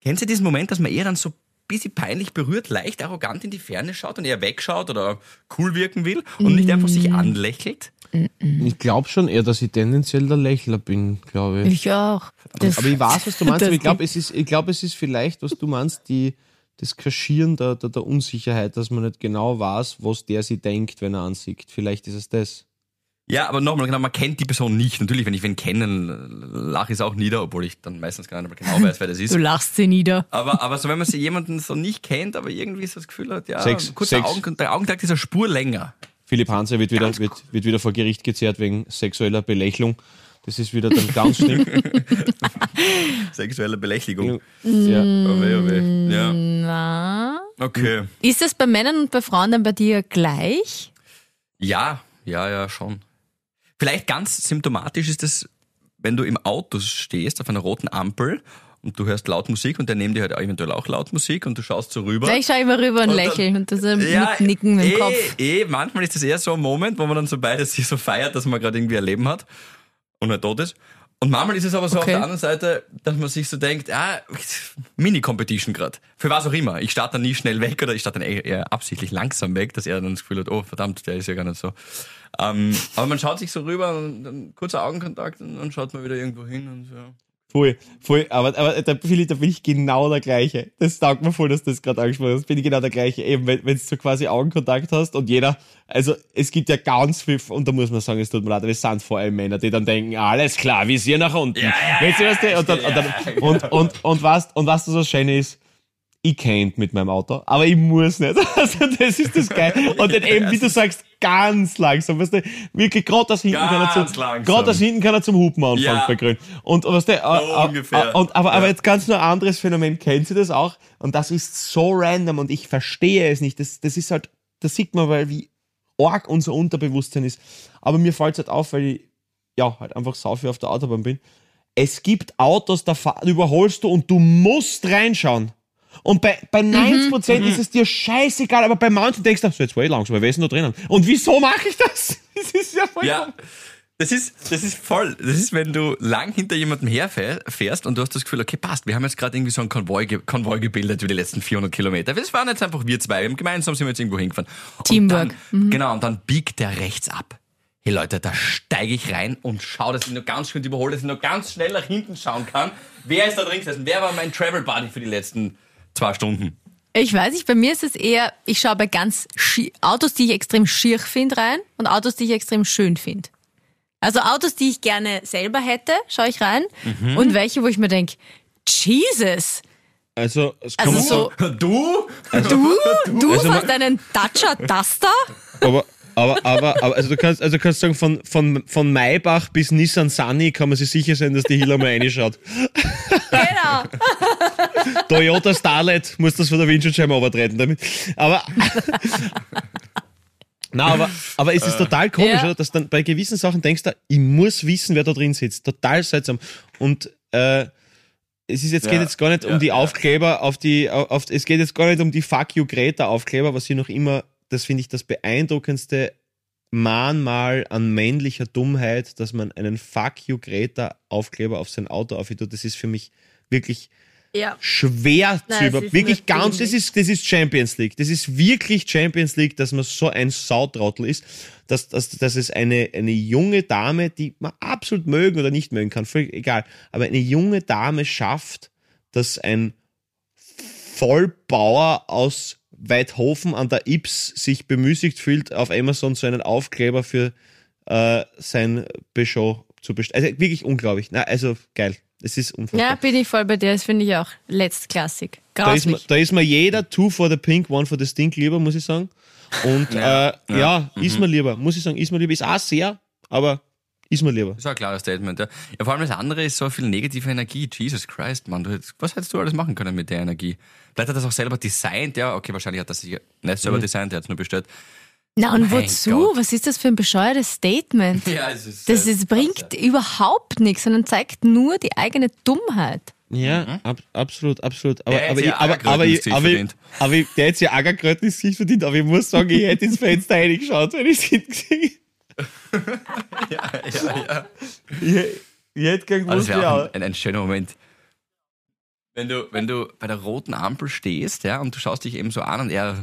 kennst du diesen Moment, dass man eher dann so bisschen peinlich berührt, leicht arrogant in die Ferne schaut und eher wegschaut oder cool wirken will und nicht einfach sich anlächelt? Ich glaube schon eher, dass ich tendenziell der Lächler bin, glaube ich. Ich auch. Das, Aber ich weiß, was du meinst, aber ich glaube, es, ist, ich glaub, es ist vielleicht, was du meinst, die, das Kaschieren der, der, der Unsicherheit, dass man nicht genau weiß, was der sie denkt, wenn er ansieht. Vielleicht ist es das. Ja, aber nochmal, genau, man kennt die Person nicht. Natürlich, wenn ich wen kennen, lache ich es auch nieder, obwohl ich dann meistens gar nicht mehr genau weiß, wer das ist. du lachst sie nieder. Aber, aber so, wenn man sie jemanden so nicht kennt, aber irgendwie so das Gefühl hat, ja, Sex- kurz der. Augen, der Augenkontakt ist eine Spur länger. Philipp Hanser wird wieder, wird, wird wieder vor Gericht gezerrt wegen sexueller Belächelung. Das ist wieder dann ganz schlimm. Sexuelle Belästigung. ja. Oh weh, oh weh. Ja, Na? okay. Ist es bei Männern und bei Frauen dann bei dir gleich? Ja, ja, ja, schon. Vielleicht ganz symptomatisch ist es, wenn du im Auto stehst auf einer roten Ampel und du hörst laut Musik und der neben dir hört eventuell auch laut Musik und du schaust so rüber. Ja, ich schaue immer rüber und, Und lächle und das so Ja, mit Nicken mit dem eh, Kopf. Eh, manchmal ist das eher so ein Moment, wo man dann so beides sich so feiert, dass man gerade irgendwie ein Leben hat und er tot ist. Und manchmal ist es aber so Okay. auf der anderen Seite, dass man sich so denkt, ah, Mini-Competition gerade. Für was auch immer. Ich starte dann nie schnell weg oder ich starte dann eher absichtlich langsam weg, dass er dann das Gefühl hat, oh verdammt, der ist ja gar nicht so. Ähm, aber man schaut sich so rüber und dann kurzer Augenkontakt und dann schaut man wieder irgendwo hin und so. Voll, voll. Aber, aber da, Philipp, da bin ich genau der gleiche. Das taugt mir voll, dass du das gerade angesprochen hast. Bin ich genau der gleiche. Eben, wenn, du so quasi Augenkontakt hast und jeder, also es gibt ja ganz viel, und da muss man sagen, es tut mir leid, aber es sind vor allem Männer, die dann denken, alles klar, Visier nach unten. weißt du, was der, und, dann, und, dann, und, und, und, was, und was das so schön ist, ich kennt mit meinem Auto, aber ich muss nicht. Also das ist das geil. Und dann eben, wie du sagst, ganz langsam, weißt du, wirklich gerade das hinten kann er Ganz zum, gerade das hinten kann er zum Hupen anfangen Ja. bei Grün. Und weißt du, äh, ungefähr. äh, und, aber, aber Ja. jetzt ganz nur ein anderes Phänomen, kennt Sie das auch? Und das ist so random und ich verstehe es nicht. Das, das ist halt, das sieht man, weil wie arg unser Unterbewusstsein ist. Aber mir fällt es halt auf, weil ich ja halt einfach sau viel auf der Autobahn bin. Es gibt Autos, da überholst du und du musst reinschauen. Und bei, bei 90% ist es dir scheißegal, aber bei manchen denkst du, so jetzt war ich langsam, wer ist denn da drinnen? Und wieso mache ich das? Das ist ja voll Ja. Das ist, das ist voll. Das ist, wenn du lang hinter jemandem herfährst und du hast das Gefühl, okay, passt, wir haben jetzt gerade irgendwie so einen Konvoi, ge Konvoi gebildet über die letzten 400 Kilometer. Das waren jetzt einfach wir zwei. Wir haben gemeinsam sind wir jetzt irgendwo hingefahren. Und Teamwork. Dann, Genau, und dann biegt der rechts ab. Hey Leute, da steige ich rein und schaue, dass ich nur ganz schön überhole, dass ich nur ganz schnell nach hinten schauen kann. Wer ist da drin gesessen? Wer war mein Travel Buddy für die letzten zwei Stunden? Ich weiß nicht, bei mir ist es eher, ich schaue bei ganz schi- Autos, die ich extrem schier finde, rein und Autos, die ich extrem schön finde. Also Autos, die ich gerne selber hätte, schaue ich rein Mhm. und welche, wo ich mir denke, Jesus, Also, es also kommt- so, Du? du, du Also fährst einen Dacia Duster? Aber, aber, aber, aber also du kannst, also du kannst sagen, von, von, von Maybach bis Nissan Sunny kann man sich sicher sein, dass die Hilla mal reinschaut. Genau. Toyota Starlet muss das von der Windschutzscheibe übertreten damit. Aber, na, aber, aber es ist total komisch, Ja. oder? Dass dann bei gewissen Sachen denkst du, ich muss wissen, wer da drin sitzt. Total seltsam. Und, äh, es ist jetzt, Ja, geht jetzt gar nicht ja, um die. Aufkleber auf die, auf, es geht jetzt gar nicht um die Fuck You Greta Aufkleber, was sie noch immer, das finde ich das beeindruckendste Mahnmal an männlicher Dummheit, dass man einen Fuck You Greta Aufkleber auf sein Auto aufhängt. Das ist für mich wirklich Ja. schwer Nein, zu über, wirklich ganz, das ist, das ist Champions League. Das ist wirklich Champions League, dass man so ein Sautrottel ist, dass, dass, dass es eine, eine junge Dame, die man absolut mögen oder nicht mögen kann, völlig egal, aber eine junge Dame schafft, dass ein Vollbauer aus Weidhofen an der Ips sich bemüßigt fühlt, auf Amazon so einen Aufkleber für äh, sein Peugeot zu bestellen. Also wirklich unglaublich. Na, also geil. Es ist unfassbar. Ja, bin ich voll bei dir. Das finde ich auch letztklassig. Da ist, mir, Grauslich. da ist mir jeder Two for the Pink, One for the Stink lieber, muss ich sagen. Und Ja, ja, äh, ja, ist mir lieber, muss ich sagen, ist mir lieber. Ist auch sehr, aber ist mir lieber. Das ist ein klares Statement, ja. ja. Vor allem das andere ist so viel negative Energie. Jesus Christ, Mann. Du, was hättest du alles machen können mit der Energie? Vielleicht hat er das auch selber designt, ja. Okay, wahrscheinlich hat er sich nicht selber Mhm. designt, er hat es nur bestellt. Na und Mein wozu? Gott. Was ist das für ein bescheuertes Statement? Ja, es ist. Das ist, bringt überhaupt nichts, sondern zeigt nur die eigene Dummheit. Ja, ab, absolut, absolut. Aber, Der hätte aber, ja ich, aber, aber, ich, aber, ich, verdient. aber ich, der hätte ja Ackerkröten ins Gesicht verdient, aber ich muss sagen, ich hätte ins Fenster reingeschaut, wenn ich es hingesehen ja, ja, ja. ich, ich hätte gern das gewusst, wäre auch ja. ein, ein, ein schöner Moment. Wenn du, wenn du bei der roten Ampel stehst, ja, und du schaust dich eben so an und er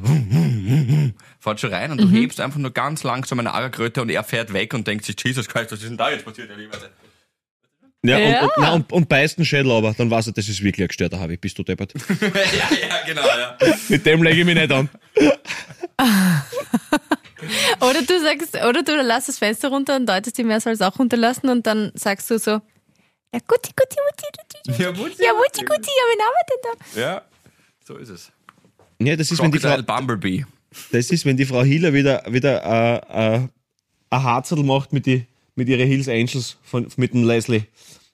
fährt schon rein und du hebst einfach nur ganz langsam eine Agerkröte und er fährt weg und denkt sich, Jesus Christ, was ist denn da jetzt passiert? Ja, lieber? Ja, Ja. Und, und, na, und, und beißt einen Schädel aber, dann weiß er, das ist wirklich ein gestörter Harvey, bist du deppert. ja, ja, genau, ja. Mit dem lege ich mich nicht an. Oder du sagst, oder du lässt das Fenster runter und deutest ihm, er soll es auch runterlassen und dann sagst du so, ja guti, guti, guti, guti, Ja, Wutzi, ja guti, guti, ja, wen haben wir denn da? Ja, so ist es. Ja, das ist, wenn die Frau, Crocodile Bumblebee. Das ist, wenn die Frau Hiller wieder, wieder äh, äh, ein Harzel macht mit, die, mit ihren Hills Angels von, mit dem Leslie.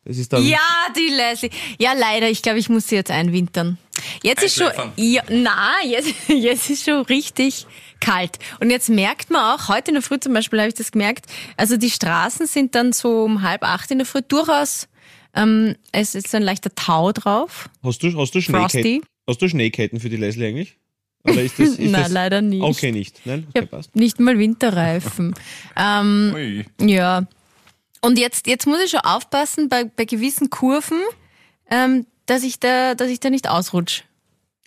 Das ist dann. Ja, die Leslie. Ja, leider. Ich glaube, ich muss sie jetzt einwintern. Jetzt ist schon, ja, na, jetzt, jetzt ist schon richtig kalt. Und jetzt merkt man auch, heute in der Früh zum Beispiel habe ich das gemerkt, also die Straßen sind dann so um halb acht in der Früh durchaus, ähm, es ist ein leichter Tau drauf. Hast du, hast du Frosty? Schneeketten? Hast du Schneeketten für die Leslie eigentlich? Oder ist das, ist Nein, das, leider nicht. Okay, nicht. Nein? Ich Okay, passt. nicht mal Winterreifen. ähm, Ui. ja. Und jetzt, jetzt muss ich schon aufpassen bei, bei gewissen Kurven, ähm, dass ich da, dass ich da nicht ausrutsche.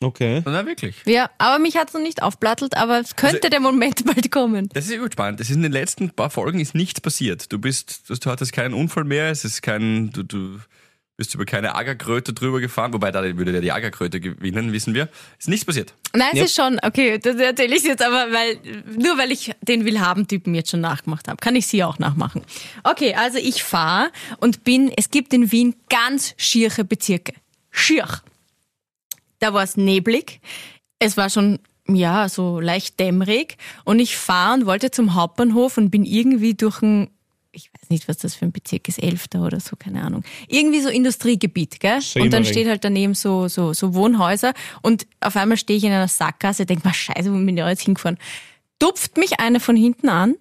Okay. Na, wirklich. Ja, aber mich hat's noch nicht aufplattelt, aber es könnte Also- der Moment bald kommen. Das ist übel spannend. Das ist in den letzten paar Folgen ist nichts passiert. Du bist, du hattest keinen Unfall mehr, es ist kein, du, du bist über keine Agerkröte drüber gefahren, wobei da würde ja die Agerkröte gewinnen, wissen wir. Ist nichts passiert. Nein, es Ja. ist schon, okay, das erzähle ich jetzt aber, weil, nur weil ich den Willhaben-Typen jetzt schon nachgemacht habe, kann ich sie auch nachmachen. Okay, also ich fahre und bin, es gibt in Wien ganz schiere Bezirke. Schier. Da war es neblig. Es war schon, ja, so leicht dämmerig. Und ich fahre und wollte zum Hauptbahnhof und bin irgendwie durch ein, ich weiß nicht, was das für ein Bezirk ist, Elfter oder so, keine Ahnung. Irgendwie so Industriegebiet, gell? Und dann steht halt daneben so, so, so Wohnhäuser und auf einmal stehe ich in einer Sackgasse, denk mal, scheiße, wo bin ich jetzt hingefahren? Tupft mich einer von hinten an.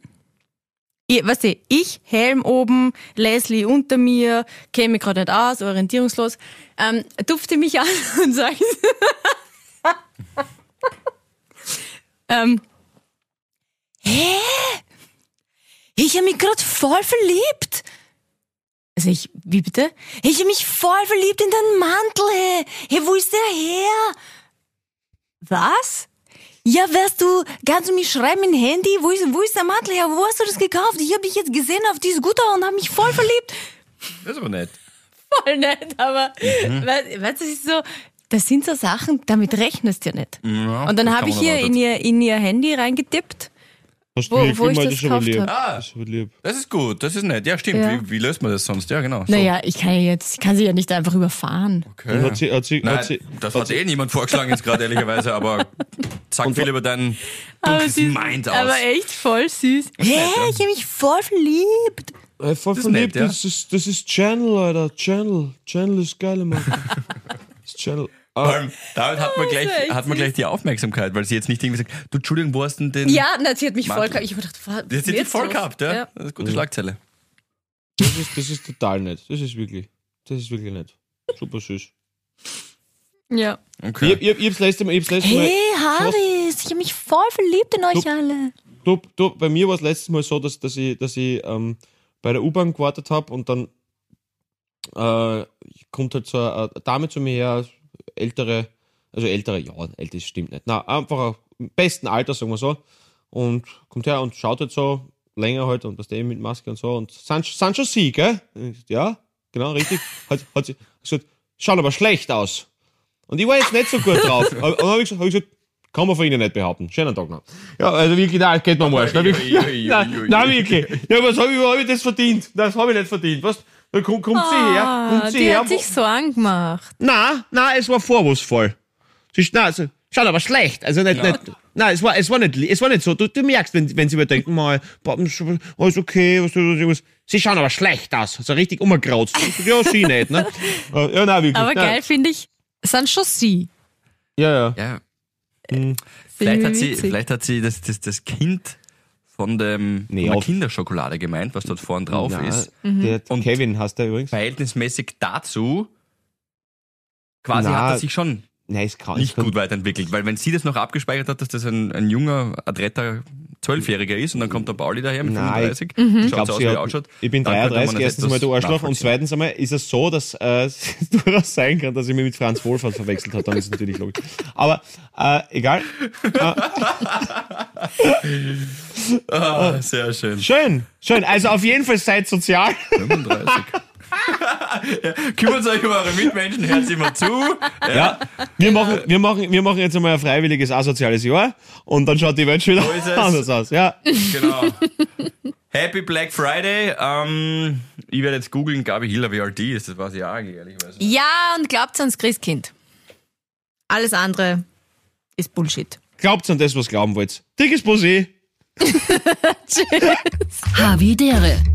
Ich, weißt du, ich, Helm oben, Leslie unter mir, käme mich gerade nicht aus, orientierungslos, ähm, tupfte mich an und sagt, ähm, hä? Ich habe mich gerade voll verliebt. Also ich, wie bitte? Ich habe mich voll verliebt in deinen Mantel, hey. Hey, wo ist der her? Was? Ja, wärst du, kannst du mich schreiben im Handy? Wo ist, wo ist der Mantel her? Wo hast du das gekauft? Ich habe dich jetzt gesehen auf die Scooter und habe mich voll verliebt. Das ist aber nett. Voll nett, aber weißt, weißt du, das ist so, das sind so Sachen, damit rechnest du ja nicht. Ja, und dann habe ich hier in ihr, in ihr Handy reingetippt. Hast Wo- wo ich das gekauft lieb. hab. Ah. Das ist. Das gut, das ist nett. Ja, stimmt. Ja. Wie, wie löst man das sonst? Ja, genau. So. Naja, ich kann ja jetzt, ich kann sie ja nicht einfach überfahren. Okay. Hat sie, hat sie, Nein, hat sie, das hat eh niemand vorgeschlagen jetzt gerade ehrlicherweise, aber sag viel über dein dunkles Mind aus. aber echt voll süß. Hä, ja. ich habe mich voll verliebt. äh, voll ist verliebt, nett, ja. das, ist, das ist Channel, Alter. Channel. Channel ist geil, Mann. das ist Channel. Vor Ah, allem, damit hat man, gleich, echt hat man gleich die Aufmerksamkeit, weil sie jetzt nicht irgendwie sagt, du Entschuldigung, wo hast denn den... Ja, na, sie hat mich voll gehabt. Ich hab gedacht, was Die hat sie jetzt voll gehabt, ja. ja. Das ist eine gute Schlagzeile. das, ist, das ist total nett. Das ist wirklich, das ist wirklich nett. Super süß. Ja. Okay. Ich, ich, ich hab's letzte Mal, ich hab's letzte Mal, Hey, Harris, ich habe mich voll verliebt in euch Du- alle. du, du, bei mir war es letztes Mal so, dass, dass ich, dass ich ähm, bei der U-Bahn gewartet habe und dann äh, kommt halt so eine Dame zu mir her, ältere, also ältere, ja, älter stimmt nicht. Na, einfach im besten Alter, sagen wir so. Und kommt her und schaut halt so länger halt und das eben mit Maske und so. Und sind, schon sie, gell? Ja, genau, richtig. Hat, hat sie gesagt, schauen aber schlecht aus. Und ich war jetzt nicht so gut drauf. Und dann habe ich, gesagt- hab ich gesagt, kann man von Ihnen nicht behaupten. Schönen Tag noch. Ja, also wirklich, nein, geht mir am Arsch. Nein, wirklich, nein. Ja, was habe ich, hab ich das verdient? Das habe ich nicht verdient. Was? Dann kommt, kommt sie her, Ah, kommt sie die her. hat sich Sorgen gemacht. Nein, nein, es war vorwurfsvoll. Sie, ist- nein, also, schaut aber schlecht. Also nicht, nicht, nein, es war, es war nicht, es war nicht so. Du, du merkst, wenn, wenn sie überdenken, mal, boah, alles okay, was, was, was, sie schauen aber schlecht aus. So richtig umgekrauzt. Ja, sie nicht, ne? Äh, Ja, nein, wirklich. Aber nein. geil finde ich, sind schon sie. Ja, ja. Ja, Finde vielleicht ich hat sie, vielleicht hat sie das, das, das Kind von, dem, Nee, von der Kinderschokolade gemeint, was dort vorn drauf Nein, ist. Der Und- Kevin heißt der übrigens. Verhältnismäßig dazu, quasi Na, hat er sich schon Nein, es kann nicht es gut weiterentwickelt. Weil wenn sie das noch abgespeichert hat, dass das ein, ein junger, adretter Zwölfjähriger ist und dann kommt der Pauli daher mit Nein, 35, Mhm. schaut Ich, glaub, aus, wie er ausschaut. ich bin dann könnte man 33, das erstens mal du Arschloch und zweitens einmal ist es so, dass äh, es durchaus sein kann, dass ich mich mit Franz Wohlfahrt verwechselt habe, dann ist es natürlich logisch. Aber äh, egal. Ah, sehr schön. Schön, schön. Also auf jeden Fall seid sozial. 35. ja, kümmert euch um eure Mitmenschen, hört immer zu. Ja, wir machen, wir machen, wir machen jetzt einmal ein freiwilliges asoziales Jahr und dann schaut die Welt schon So wieder ist es. anders aus. Ja, Genau. Happy Black Friday. Ähm, ich werde jetzt googeln, Gabi Hiller, wie alt die ist. Das weiß ich auch ehrlicherweise. Ja, und glaubt ans Christkind. Alles andere ist Bullshit. glaubt an das, was glauben wollt. Dickes Bussi. Havidere.